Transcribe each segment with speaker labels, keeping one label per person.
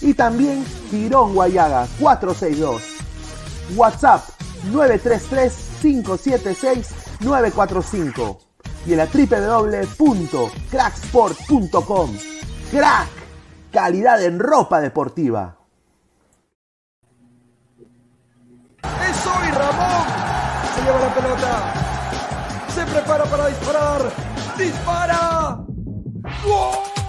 Speaker 1: y también Girón Guayaga 462. WhatsApp 933-576-945 y en la www.cracksport.com. Crack, calidad en ropa deportiva.
Speaker 2: ¡Es hoy Ramón! Se lleva la pelota. Se prepara para disparar. ¡Dispara!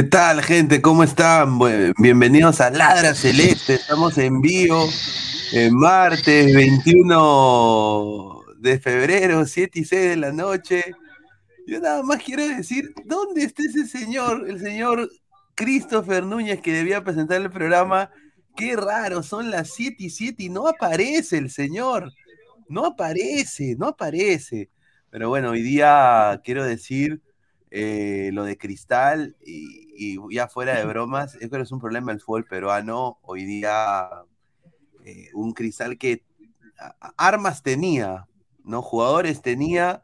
Speaker 3: ¿Qué tal, gente? ¿Cómo están? bienvenidos a Ladra Celeste. Estamos en vivo, en martes 21 de febrero, 7 y 6 de la noche. Yo nada más quiero decir, ¿dónde está ese señor, el señor Christopher Núñez, que debía presentar el programa? Qué raro, son las 7 y 7 y no aparece el señor. No aparece, no aparece. Pero bueno, hoy día quiero decir eh, lo de Cristal y, ya fuera de bromas, es que es un problema el fútbol peruano. Hoy día eh, un Cristal que armas tenía, ¿no? Jugadores tenía,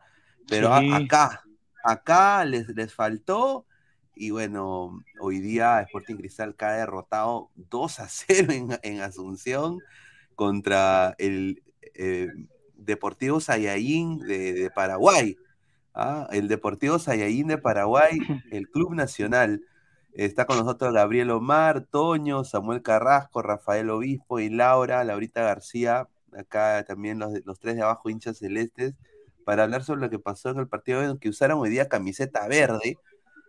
Speaker 3: pero acá, acá les, les faltó. Y bueno, hoy día Sporting Cristal cae derrotado 2 a 0 en, Asunción contra el eh, Deportivo Sayaín de Paraguay. ¿ah? el Deportivo Sayaín de Paraguay, el Club Nacional. Está con nosotros Gabriel Omar, Toño, Samuel Carrasco, Rafael Obispo y Laura, Laurita García, acá también los, los tres de abajo, hinchas celestes, para hablar sobre lo que pasó en el partido que usaron hoy día camiseta verde,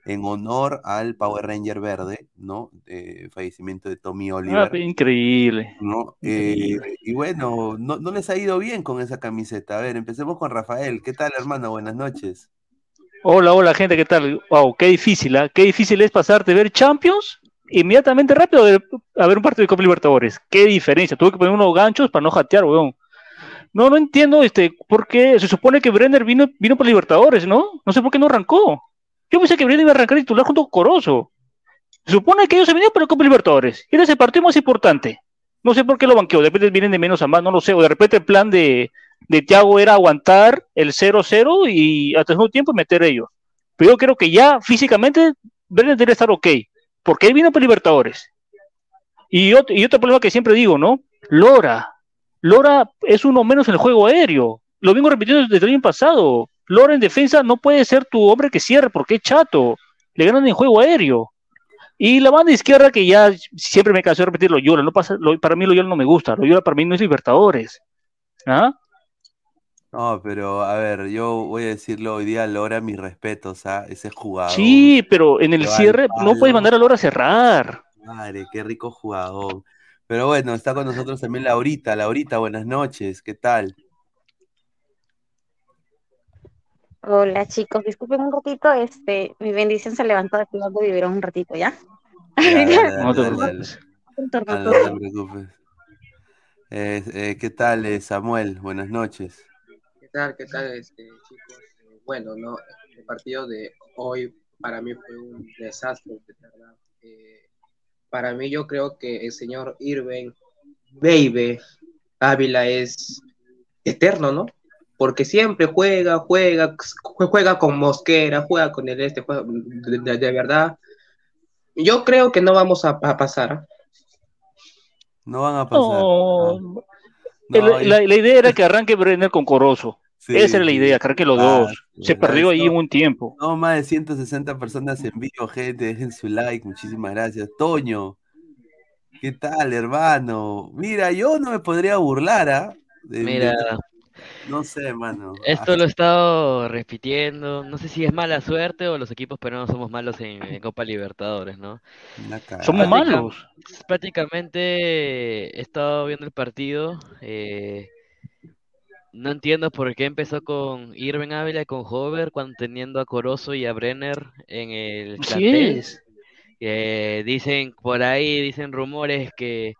Speaker 3: en honor al Power Ranger verde, ¿no? De fallecimiento de Tommy Oliver.
Speaker 4: Ah, increíble.
Speaker 3: ¿no? Eh, y bueno, no, no, les ha ido bien con esa camiseta. A ver, empecemos con Rafael. ¿Qué tal, hermano? Buenas noches.
Speaker 4: Hola, hola, gente, ¿qué tal? Wow, qué difícil, ¿ah? Qué difícil es pasar de ver Champions inmediatamente rápido a ver un partido de Copa Libertadores. Qué diferencia. Tuve que poner unos ganchos para no jatear, weón. No, no entiendo este, por qué se supone que Brenner vino, vino por Libertadores, ¿no? No sé por qué no arrancó. Yo pensé que Brenda iba a arrancar titular junto con Corozo. Se supone que ellos se venían para el Copa Libertadores. Era ese partido más importante. No sé por qué lo banqueó. De repente vienen de menos a más, no lo sé. O de repente el plan de, de Thiago era aguantar el 0-0 y hasta el segundo tiempo meter ellos. Pero yo creo que ya físicamente Brenner debe estar ok, porque él vino para Libertadores. Y otro, y otro problema que siempre digo, ¿no? Lora. Lora es uno menos en el juego aéreo. Lo vengo repitiendo desde el año pasado. Lora en defensa no puede ser tu hombre que cierre porque es chato. Le ganan en juego aéreo. Y la banda izquierda, que ya siempre me cansé de repetir Loyola, no pasa, para mí Loyola no me gusta, Loyola para mí no es Libertadores. ¿Ah?
Speaker 3: No, pero a ver, yo voy a decirlo hoy día, Lora, mis respetos a ese jugador.
Speaker 4: Sí, pero en el cierre no puedes
Speaker 3: palo.
Speaker 4: mandar a Lora a cerrar.
Speaker 3: Madre, qué rico jugador. Pero bueno, está con nosotros también Laurita. Laurita, buenas noches, ¿qué tal?
Speaker 5: Hola chicos, disculpen un ratito, este, mi bendición se levantó de jugando de un ratito, ¿ya?
Speaker 3: Ya, dale,
Speaker 4: No te preocupes.
Speaker 3: No te. Eh, eh, ¿qué tal, eh, Samuel? Buenas noches.
Speaker 6: ¿Qué tal? ¿Qué tal, este, chicos? Eh, bueno, no, el partido de hoy para mí fue un desastre, de verdad. Eh, para mí yo creo que el señor Irving Baby Ávila es eterno, ¿no? Porque siempre juega, juega, juega con Mosquera, juega con el este, juega, de, verdad. Yo creo que no vamos a, a pasar.
Speaker 3: No van a pasar. Ah,
Speaker 4: la idea era que arranque Brenner con Corozo.
Speaker 3: Sí,
Speaker 4: Esa era la idea, que arranque los
Speaker 3: Ah,
Speaker 4: dos. Se perdió ahí un tiempo.
Speaker 3: No, más de 160 personas en vivo, gente. Dejen su like, muchísimas gracias. Toño, ¿qué tal, hermano? Mira, yo no me podría burlar, ¿ah?
Speaker 7: Mira,
Speaker 3: de- no sé, hermano.
Speaker 7: esto lo he estado repitiendo. No sé si es mala suerte o los equipos peruanos somos malos en, en Copa Libertadores, ¿no?
Speaker 4: Somos malos.
Speaker 7: Prácticamente he estado viendo el partido. eh, no entiendo por qué empezó con Irving Ávila y con Hover cuando teniendo a Corozo y a Brenner en el plantel.
Speaker 4: es.
Speaker 7: Eh, dicen por ahí, dicen rumores que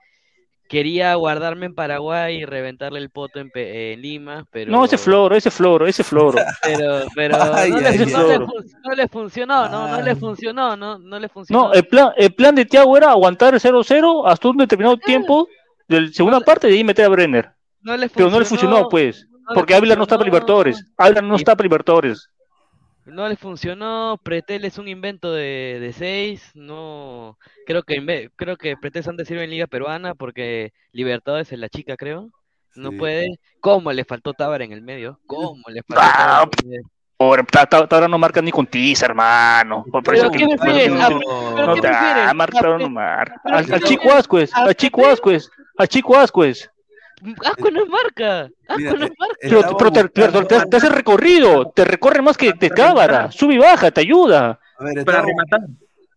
Speaker 7: quería guardarme en Paraguay y reventarle el poto en, Pe- en Lima, pero
Speaker 4: No, ese floro, ese floro, ese floro.
Speaker 7: pero, pero
Speaker 3: Ay,
Speaker 7: no, le,
Speaker 3: ay,
Speaker 7: no
Speaker 4: ay.
Speaker 7: le fun- no le funcionó, no, no le funcionó, no, no le funcionó.
Speaker 4: No, el plan, el plan de Thiago era aguantar el 0-0 hasta un determinado tiempo de la segunda parte y de ahí meter a Brenner.
Speaker 7: No le
Speaker 4: Pero no le funcionó, pues.
Speaker 7: no
Speaker 4: Porque Ávila no está para. Libertadores. Ávila no está para Libertadores.
Speaker 7: No le funcionó, Pretel es un invento de, de seis, no, creo que creo que Pretel solamente sirve en Liga Peruana porque Libertadores es la chica, creo, no
Speaker 3: Sí.
Speaker 7: puede, ¿cómo le faltó Tábara en el medio? ¿Cómo le faltó
Speaker 4: Ah,
Speaker 7: Tábara
Speaker 4: ta- ahora no marcan ni con tiza, hermano. Por
Speaker 7: Pero
Speaker 4: eso
Speaker 7: ¿qué
Speaker 4: que-
Speaker 7: prefieres?
Speaker 4: no,
Speaker 7: Ah,
Speaker 4: no,
Speaker 7: pero
Speaker 4: no
Speaker 7: ¿qué prefieres?
Speaker 4: marca, ahora
Speaker 7: ¿A
Speaker 4: no marca. Al, Chico? Ascuez,
Speaker 7: ¿A
Speaker 4: al Chico? Ascuez, al Chico Ascuez.
Speaker 7: Asco no es marca, Asco no es marca.
Speaker 4: Pero, te, pero
Speaker 3: buscando-
Speaker 4: te- te hace recorrido, te recorre más que te cámara, sube y baja, te ayuda.
Speaker 3: A ver,
Speaker 6: Para rematar,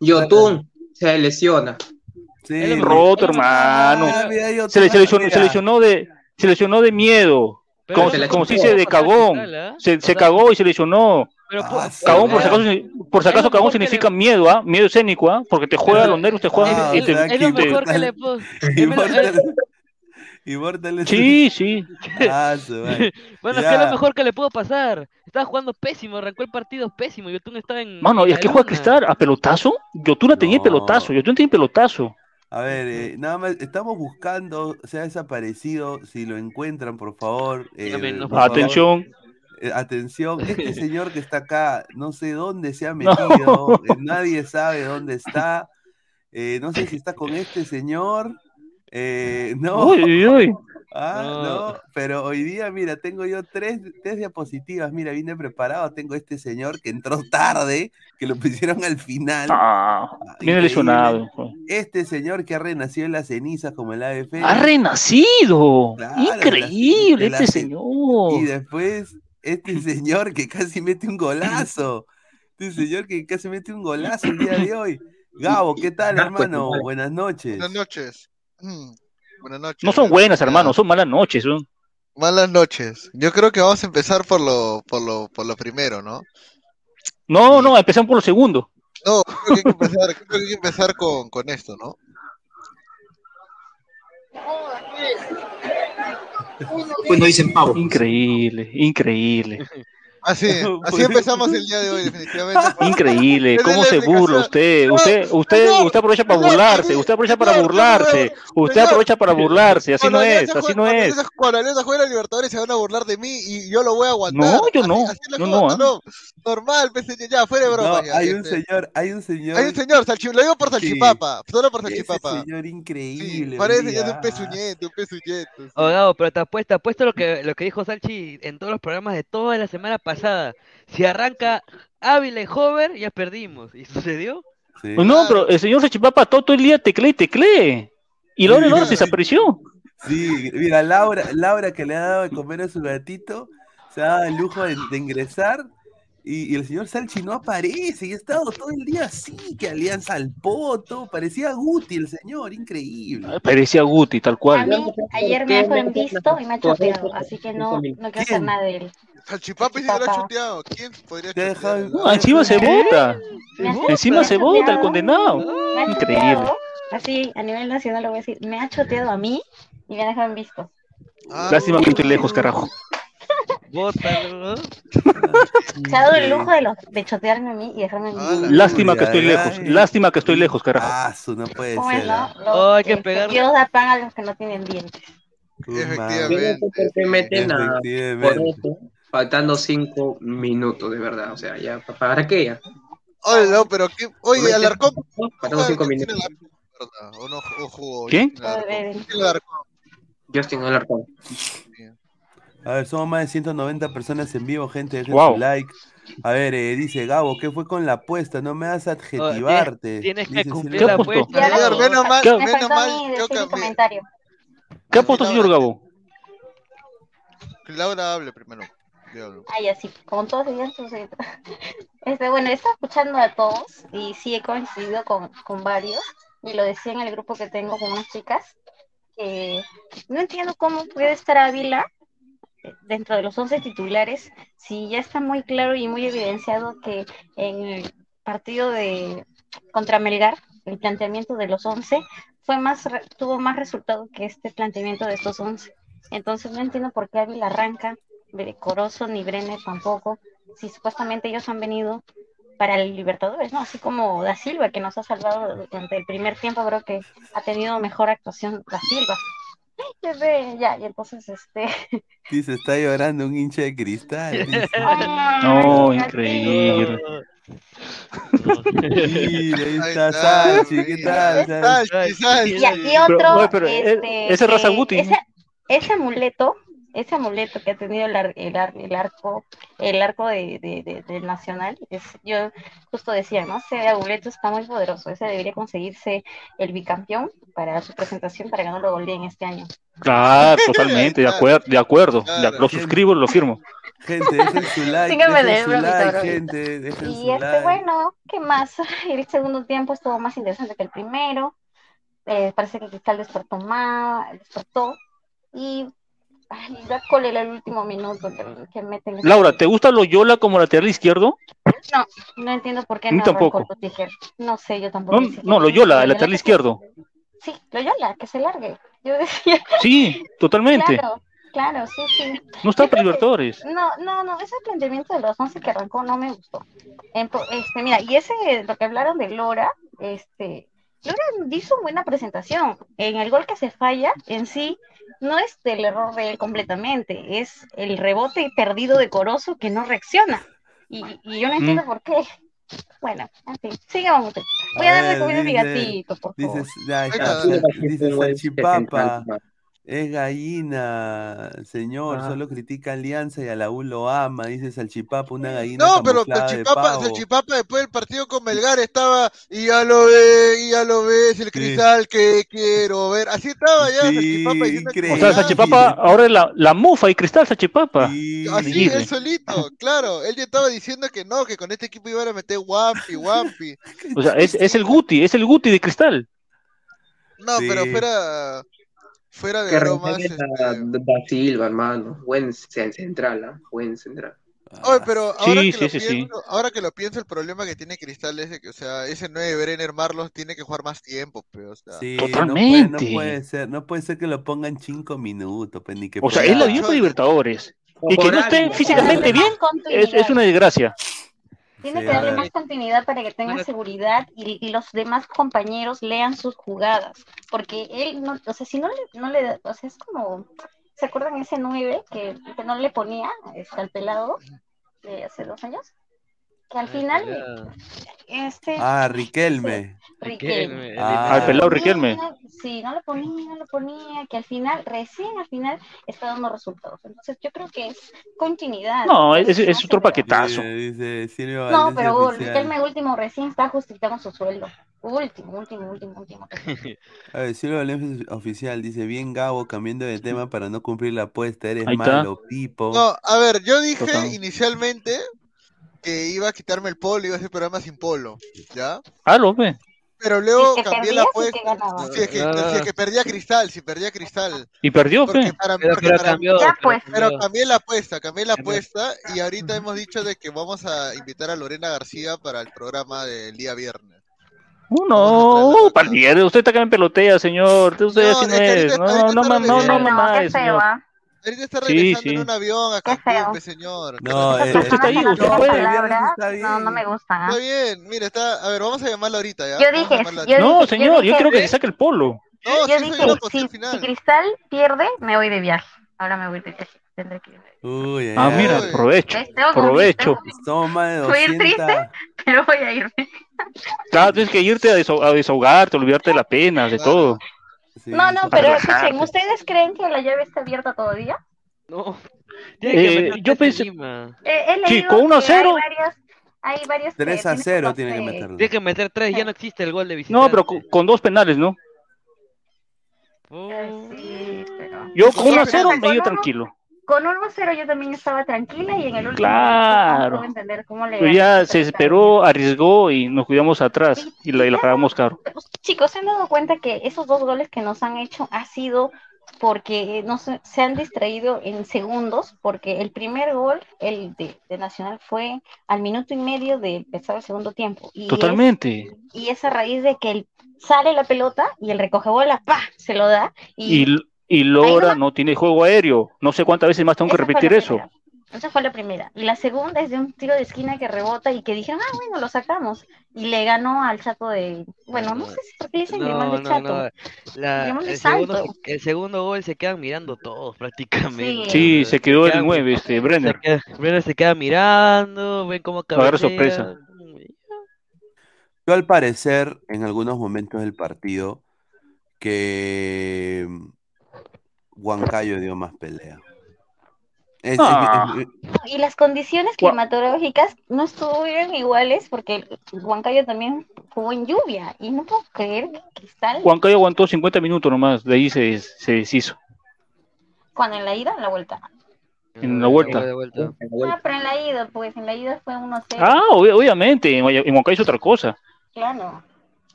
Speaker 6: Yotun se lesiona.
Speaker 3: Sí.
Speaker 4: Roto, hermano.
Speaker 3: Ah, mira,
Speaker 4: Se, se lesionó, se de, se lesionó de miedo.
Speaker 7: Pero
Speaker 4: Como,
Speaker 6: se la
Speaker 4: como se
Speaker 6: chingó.
Speaker 4: dice de cagón.
Speaker 7: ¿ah?
Speaker 4: Se, se cagó y se lesionó.
Speaker 7: pero
Speaker 3: Ah,
Speaker 7: por-
Speaker 3: sí,
Speaker 4: Cagón, por si acaso, por si acaso cagón
Speaker 7: le-
Speaker 4: significa miedo, ¿ah? Miedo escénico, ¿ah? Porque te juega
Speaker 7: Pero-
Speaker 4: los nervios, te juegan
Speaker 3: Ah,
Speaker 4: y te,
Speaker 7: es lo
Speaker 3: que
Speaker 7: le puedo.
Speaker 3: Immortal- es-
Speaker 4: Sí, sí.
Speaker 3: Ah, su madre.
Speaker 7: Bueno, es que es
Speaker 3: Ya.
Speaker 7: lo mejor que le pudo pasar. Estaba jugando pésimo, arrancó el partido pésimo. Yotun estaba en.
Speaker 4: Mano,
Speaker 7: en
Speaker 4: ¿y
Speaker 7: la
Speaker 4: es que juega
Speaker 7: luna.
Speaker 4: Cristal a pelotazo? Yotuna tenía
Speaker 3: No.
Speaker 4: pelotazo, Yotuna tenía pelotazo.
Speaker 3: A ver, eh, nada más, estamos buscando, se ha desaparecido, si lo encuentran, por favor. eh,
Speaker 7: Dígame, no,
Speaker 3: por
Speaker 7: por
Speaker 3: favor,
Speaker 4: Atención.
Speaker 3: eh, atención, este señor que está acá, no sé dónde se ha
Speaker 4: No.
Speaker 3: metido, eh, nadie sabe dónde está, eh, no sé si está con este señor, eh, no,
Speaker 4: Uy, uy, uy.
Speaker 3: ah,
Speaker 7: No.
Speaker 3: no, pero hoy día, mira, tengo yo tres, tres diapositivas, mira, vine preparado, tengo este señor que entró tarde, que lo pusieron al final,
Speaker 4: Ah, viene
Speaker 3: increíble.
Speaker 4: lesionado.
Speaker 3: este señor que ha renacido en las cenizas como el ave fénix.
Speaker 4: Ha renacido.
Speaker 3: Claro, de la-
Speaker 4: Increíble
Speaker 3: de la
Speaker 4: este señor.
Speaker 3: Y después, este señor que casi mete un golazo. Este señor que casi mete un golazo el día de hoy. Gabo, ¿qué tal,
Speaker 6: Ah,
Speaker 3: hermano? Buenas noches.
Speaker 8: Buenas noches. Mm, Buenas noches.
Speaker 4: No son buenas, hermano, son malas noches. son-
Speaker 8: Malas noches. Yo creo que vamos a empezar por lo, por lo, por lo primero, ¿no?
Speaker 4: No, no, empezamos por lo segundo.
Speaker 8: No, creo que hay que empezar, creo que hay que empezar con, con esto, ¿no?
Speaker 9: Pues no dicen pavo.
Speaker 4: Increíble, increíble.
Speaker 8: Así, así empezamos el día de hoy, definitivamente.
Speaker 4: Increíble, cómo se burla usted.
Speaker 8: No,
Speaker 4: Usted, usted, usted aprovecha para burlarse, usted aprovecha para burlarse, usted aprovecha para burlarse, así no es, así no
Speaker 8: cuando
Speaker 4: es.
Speaker 8: Cuando Alianza juega la Libertadores se van a burlar de mí y yo lo voy a aguantar.
Speaker 4: No, yo no, yo
Speaker 8: cosa,
Speaker 4: no.
Speaker 8: Normal, pues, ya, fuera de broma.
Speaker 3: No, hay un señor, hay un señor.
Speaker 8: Hay un señor, salchi- lo digo por salchipapa, solo por salchipapa.
Speaker 3: señor increíble.
Speaker 8: parece ya es un pezuñete, un pezuñete.
Speaker 7: Oh, Gabo, pero te apuesto, apuesto lo que, lo que dijo Salchi en todos los programas de toda la semana pasada. Si arranca Ávila y Hover, ya perdimos. ¿Y sucedió?
Speaker 3: sí.
Speaker 4: Pues no, pero el señor Sachipapa todo el día teclee y teclee. Y Laura
Speaker 3: Sí.
Speaker 4: Laura se desapareció.
Speaker 3: Sí, mira, Laura, Laura que le ha dado de comer a su gatito, se ha dado el lujo de, de ingresar y, y el señor Salchi no aparece y ha estado todo el día así, que alianza al poto, parecía Guti el señor, increíble.
Speaker 4: Parecía Guti, tal
Speaker 5: A
Speaker 4: cual.
Speaker 5: mí ayer me dejó en visto y me ha choteado, así que no, no quiero
Speaker 3: ¿Quién?
Speaker 5: hacer nada de él.
Speaker 8: Salchipapa y se lo ha chuteado. ¿Quién podría chutear?
Speaker 3: dejado-
Speaker 4: No, encima se vota.
Speaker 5: Me ha-
Speaker 4: Encima se vota el condenado. Increíble.
Speaker 5: Así, a nivel nacional lo voy a decir, me ha choteado a mí y me ha dejado en visto.
Speaker 8: Ah,
Speaker 4: Lástima que estoy lejos, carajo.
Speaker 7: Bótalo.
Speaker 5: Se ha dado el lujo de, los, de chotearme a mí y dejarme en
Speaker 8: Ah,
Speaker 5: visto.
Speaker 8: la-
Speaker 4: Lástima que estoy lejos. Lástima que estoy lejos, carajo.
Speaker 3: Ah, su, no puede
Speaker 5: ¿Cómo es,
Speaker 3: ser.
Speaker 5: no?
Speaker 3: ah.
Speaker 5: Los,
Speaker 7: Oh, hay que
Speaker 5: este,
Speaker 7: pegarle.
Speaker 5: Dios da pan a los que no tienen dientes.
Speaker 8: Efectivamente.
Speaker 6: no sé por qué meten a por eso, faltando cinco minutos, de verdad. O sea, ya, ¿para qué ya?
Speaker 8: Oye, no, pero qué. Oye, Alarcón.
Speaker 6: Faltando cinco
Speaker 8: ¿quién
Speaker 6: minutos.
Speaker 4: ¿Quién?
Speaker 8: ¿Quién tiene la
Speaker 5: Eh,
Speaker 8: ¿Quién tiene la Alarcón?
Speaker 6: Justin Alarcón.
Speaker 3: A ver, somos más de 190 personas en vivo, gente, dejen
Speaker 4: Wow.
Speaker 3: su like. A ver, eh, dice Gabo, ¿qué fue con la apuesta? No me das
Speaker 7: Oh,
Speaker 3: adjetivarte.
Speaker 7: Tienes que
Speaker 3: Dice
Speaker 7: cumplir
Speaker 4: ¿Qué
Speaker 7: la
Speaker 4: apostó?
Speaker 7: apuesta.
Speaker 8: Menos mal,
Speaker 4: ¿Qué-
Speaker 5: Me
Speaker 8: menos mal. Yo cambié.
Speaker 4: ¿Qué apostó, señor Gabo?
Speaker 8: Que Laura hable primero.
Speaker 5: Ay, así, como todos sus... Este, bueno, he estado escuchando a todos y sí he coincidido con, con varios y lo decía en el grupo que tengo con unas chicas que no entiendo cómo puede estar Ávila dentro de los 11 titulares si ya está muy claro y muy evidenciado que en el partido de contra Melgar el planteamiento de los 11 fue más tuvo más resultado que este planteamiento de estos 11. Entonces no entiendo por qué Ávila arranca Corozo ni Brenner tampoco, si supuestamente ellos han venido para el Libertadores, ¿no? Así como Da Silva, que nos ha salvado durante el primer tiempo, creo que ha tenido mejor actuación Da Silva. Ya, y entonces, este...
Speaker 3: Dice, está llorando un hincha de cristal. dice.
Speaker 4: No, increíble.
Speaker 3: Mira, ahí está Salchi, ¿qué tal? Salchi.
Speaker 5: Y aquí
Speaker 4: Pero,
Speaker 5: otro,
Speaker 4: pero, eh,
Speaker 5: este,
Speaker 4: ese es Raza
Speaker 5: que
Speaker 4: Guti.
Speaker 5: ese, ese amuleto, ese amuleto que ha tenido el, ar- el, ar- el arco, el arco de, de- de- del Nacional, es, yo justo decía, ¿no? Ese amuleto está muy poderoso, ese debería conseguirse el bicampeón para su presentación para ganarlo Golden en este año.
Speaker 4: Claro, totalmente, de, acuer- de acuerdo.
Speaker 8: Claro.
Speaker 4: lo suscribo, lo firmo.
Speaker 3: Gente, dejen su like,
Speaker 5: Síganme
Speaker 3: dejen
Speaker 5: de
Speaker 3: su like, gente, dejen
Speaker 5: Y
Speaker 3: su
Speaker 5: este,
Speaker 3: like.
Speaker 5: bueno, ¿qué más? El segundo tiempo estuvo más interesante que el primero. Eh, parece que Cristal despertó más, despertó. Y ay, cólera el último minuto que, meten.
Speaker 4: Laura, ¿te gusta Loyola como lateral izquierdo?
Speaker 5: No, no entiendo por qué
Speaker 4: mí
Speaker 5: no
Speaker 4: tampoco.
Speaker 5: No sé, yo tampoco.
Speaker 4: No, no, Loyola, el lateral izquierdo.
Speaker 5: Sí, Loyola, que se largue. Yo decía,
Speaker 4: Sí, totalmente.
Speaker 5: claro, claro, sí, sí.
Speaker 4: No está para Libertadores.
Speaker 5: No, no, no, ese planteamiento de los 11 que arrancó no me gustó. Este, mira, y ese, lo que hablaron de Lora, este, Lora hizo buena presentación. En el gol que se falla, en sí, no es del error de él completamente, es el rebote perdido de Corozo que no reacciona. Y, y yo no entiendo
Speaker 4: Mm.
Speaker 5: por qué. Bueno, en fin, sigamos. Voy a,
Speaker 3: A
Speaker 5: dar de
Speaker 3: ver,
Speaker 5: comer a mi gatito, por favor.
Speaker 3: Dice, ya
Speaker 8: Ahí
Speaker 3: está,
Speaker 8: está.
Speaker 3: dice Salchipapa, es gallina, señor,
Speaker 6: Ah.
Speaker 3: solo critica a Alianza y a la U lo ama, dice Salchipapa, una gallina
Speaker 8: No, pero
Speaker 3: camuflada de
Speaker 8: Salchipapa. Salchipapa después del partido con Melgar estaba y ya lo ve, y ya lo ves, el cristal que quiero ver. Así estaba ya
Speaker 3: Sí,
Speaker 8: Salchipapa diciendo que
Speaker 4: O sea. Sachipapa, ahora es la, la mufa y cristal Sachipapa.
Speaker 3: Sí,
Speaker 8: Así, él solito, claro. Él ya estaba diciendo que no, que con este equipo iban a meter Wampi, Wampi.
Speaker 4: O sea, es, es el Guti, es el Guti de cristal.
Speaker 8: No,
Speaker 3: Sí.
Speaker 8: pero fuera, fuera de
Speaker 6: Que
Speaker 8: bromas. este,
Speaker 6: Da Silva, hermano. Buen cen- central, ¿ah? Buen central.
Speaker 8: Oye, pero
Speaker 4: Sí,
Speaker 8: ahora,
Speaker 4: sí,
Speaker 8: que lo
Speaker 4: sí, sí.
Speaker 8: pienso, ahora que lo pienso, el problema que tiene Cristal es de que, o sea, ese 9 Brenner Marlos tiene que jugar más tiempo, pero, o sea.
Speaker 3: Sí,
Speaker 4: Totalmente.
Speaker 3: No puede, no puede ser, no puede ser que lo pongan cinco minutos, pues, ni que
Speaker 4: O sea, él la vio para Libertadores. Y que no estén físicamente bien es, es una desgracia.
Speaker 5: Tiene
Speaker 3: Sí,
Speaker 5: que darle más continuidad para que tenga
Speaker 7: Bueno.
Speaker 5: seguridad y, y los demás compañeros lean sus jugadas. Porque él, no, o sea, si no le, no le da, o sea, es como, ¿se acuerdan ese 9 que, que no le ponía este, al pelado de hace dos años? Que al final, este,
Speaker 3: Ah, Riquelme.
Speaker 5: Riquelme.
Speaker 3: Ah,
Speaker 4: Al pelado Riquelme.
Speaker 5: Sí, no lo ponía, no lo ponía, que al final, recién al final, está dando resultados. Entonces, yo creo que es continuidad.
Speaker 4: No, es, otro paquetazo.
Speaker 3: Dice, dice
Speaker 5: No,
Speaker 3: Valencia
Speaker 5: pero
Speaker 3: oficial.
Speaker 5: Riquelme último recién está justificando su sueldo. Último, último, último, último.
Speaker 3: A ver, Silvio Valencia oficial dice, bien Gabo, cambiando de tema para no cumplir la apuesta, eres malo, Pipo.
Speaker 8: No, a ver, yo dije
Speaker 4: Total.
Speaker 8: inicialmente que iba a quitarme el polo, iba a hacer programa sin polo, ¿ya?
Speaker 4: Halo, ve.
Speaker 8: Pero luego
Speaker 5: Si
Speaker 8: cambié la apuesta. Si es que, si es que perdía cristal, si perdía cristal.
Speaker 4: Y perdió,
Speaker 8: Porque para,
Speaker 7: Pero,
Speaker 8: porque
Speaker 7: pero
Speaker 8: para-
Speaker 7: cambió.
Speaker 5: Ya,
Speaker 7: pero
Speaker 5: pues.
Speaker 8: pero cambié la apuesta, cambié la apuesta y ahorita hemos dicho de que vamos a invitar a Lorena García para el programa del día viernes.
Speaker 4: Uh, no, uh,
Speaker 8: acá.
Speaker 4: partido. Usted está que me pelotea, señor. Usted
Speaker 8: No,
Speaker 4: así
Speaker 8: es
Speaker 4: no es. No, no, no, no,
Speaker 5: ¿ah?
Speaker 8: Ahorita está
Speaker 4: Sí,
Speaker 8: regresando
Speaker 4: sí.
Speaker 8: en un avión a
Speaker 5: Qué
Speaker 8: Cancún, señor.
Speaker 3: No,
Speaker 8: ¿Qué
Speaker 3: eh?
Speaker 4: Usted está ahí, usted
Speaker 5: con
Speaker 4: puede.
Speaker 3: Está
Speaker 5: No, no me
Speaker 3: bien.
Speaker 5: gusta.
Speaker 8: Está bien, mira, está. A ver, vamos a llamarla ahorita, ¿ya?
Speaker 5: Yo dije, yo.
Speaker 4: No,
Speaker 5: dije-
Speaker 4: señor, yo
Speaker 5: dije-
Speaker 4: quiero que se saque el polo.
Speaker 8: No,
Speaker 5: Yo
Speaker 8: sí,
Speaker 5: dije, si, si Cristal pierde, me voy de viaje. Ahora me voy de viaje. Tendré que ir.
Speaker 3: Uy, ay,
Speaker 4: Ah, mira,
Speaker 8: Uy.
Speaker 4: provecho,
Speaker 5: Voy a ir
Speaker 3: 200.
Speaker 5: Pero voy a irme.
Speaker 4: Claro, tienes que irte a desahogarte, olvidarte de la pena, de
Speaker 8: Claro.
Speaker 4: todo.
Speaker 3: Sí,
Speaker 5: No, no, pero escuchen, ¿ustedes creen que la llave está abierta todavía?
Speaker 7: No. Tiene que
Speaker 4: Eh,
Speaker 7: meter
Speaker 4: yo pensé-.
Speaker 5: Eh, he
Speaker 4: Sí,
Speaker 5: leído
Speaker 4: con 1 a
Speaker 5: que
Speaker 4: 0.
Speaker 5: Hay varios, hay varios que
Speaker 3: 3 a
Speaker 5: tienen
Speaker 3: 0
Speaker 5: que
Speaker 3: tiene que meterlo.
Speaker 7: Tiene que meter tres, ya no existe el gol de visitante.
Speaker 4: No, pero con, con dos penales, ¿no?
Speaker 7: Oh.
Speaker 5: Sí, pero...
Speaker 4: Yo con
Speaker 5: Ya,
Speaker 4: 1 a
Speaker 5: pero
Speaker 4: 0
Speaker 5: con
Speaker 4: me
Speaker 5: uno-
Speaker 4: tranquilo.
Speaker 5: Con 1 a 0 yo también estaba tranquila y en el último
Speaker 4: Claro.
Speaker 5: no puedo entender cómo le
Speaker 4: ya se esperó, arriesgó y nos cuidamos atrás y la, y la pagamos caro.
Speaker 5: Chicos, ¿se han dado cuenta que esos dos goles que nos han hecho ha sido porque no se, se han distraído en segundos? Porque el primer gol, el de, de Nacional, fue al minuto y medio de empezar el segundo tiempo. Y
Speaker 4: Totalmente.
Speaker 5: Es, y es a raíz de que el- sale la pelota y el recoge bola, ¡pa! se lo da. Y,
Speaker 4: Y, y Lora no tiene juego aéreo. No sé cuántas veces más tengo que repetir eso.
Speaker 5: primera. Esa fue la primera. Y la segunda es de un tiro de esquina que rebota y que dijeron, ah, bueno, lo sacamos. Y le ganó al chato de. Bueno, no sé si por qué le dicen
Speaker 7: No,
Speaker 5: de
Speaker 7: no,
Speaker 5: chato.
Speaker 7: no. La- el, segundo, el segundo gol se quedan mirando todos prácticamente.
Speaker 4: Sí, se quedó el
Speaker 7: quedan-
Speaker 4: 9, este, Brenner.
Speaker 7: Se queda, Brenner se queda mirando, ven cómo
Speaker 4: Agarra
Speaker 7: cabecea.
Speaker 4: sorpresa.
Speaker 3: Yo al parecer, en algunos momentos del partido, que Huancayo dio más pelea. Es- es-
Speaker 4: Ah.
Speaker 3: es-
Speaker 5: Y las condiciones climatológicas no estuvieron iguales porque Huancayo también jugó en lluvia. Y no puedo creer que Cristal,
Speaker 4: Huancayo aguantó 50 minutos nomás, de ahí se, se deshizo.
Speaker 5: cuando en la ida, en la vuelta.
Speaker 4: En la vuelta.
Speaker 7: De vuelta.
Speaker 5: Ah, pero en la ida, pues en la ida fue 1-0.
Speaker 4: Ah, obvi- obviamente, en Huancayo es otra cosa.
Speaker 5: Claro.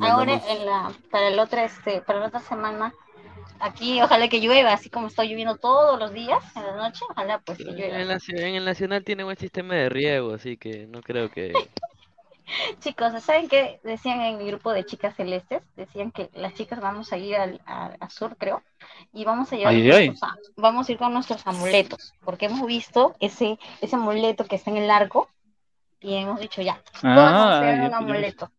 Speaker 5: Ahora en la, para el otra, este, para la otra semana, aquí ojalá que llueva, así como está lloviendo todos los días en la noche, ojalá pues que
Speaker 7: En
Speaker 5: llueva.
Speaker 7: el, nacio- en el Nacional tiene buen sistema de riego, así que no creo que...
Speaker 5: Chicos, ¿saben qué decían en mi grupo de chicas celestes? Decían que las chicas vamos a ir al, a, a sur, creo, y vamos a llevar
Speaker 4: Ay, ay.
Speaker 5: nuestros a- vamos a ir con nuestros amuletos, porque hemos visto ese, ese amuleto que está en el arco, y hemos dicho ya, todos vamos a
Speaker 4: Ah,
Speaker 5: llevar
Speaker 4: yo-
Speaker 5: un amuleto.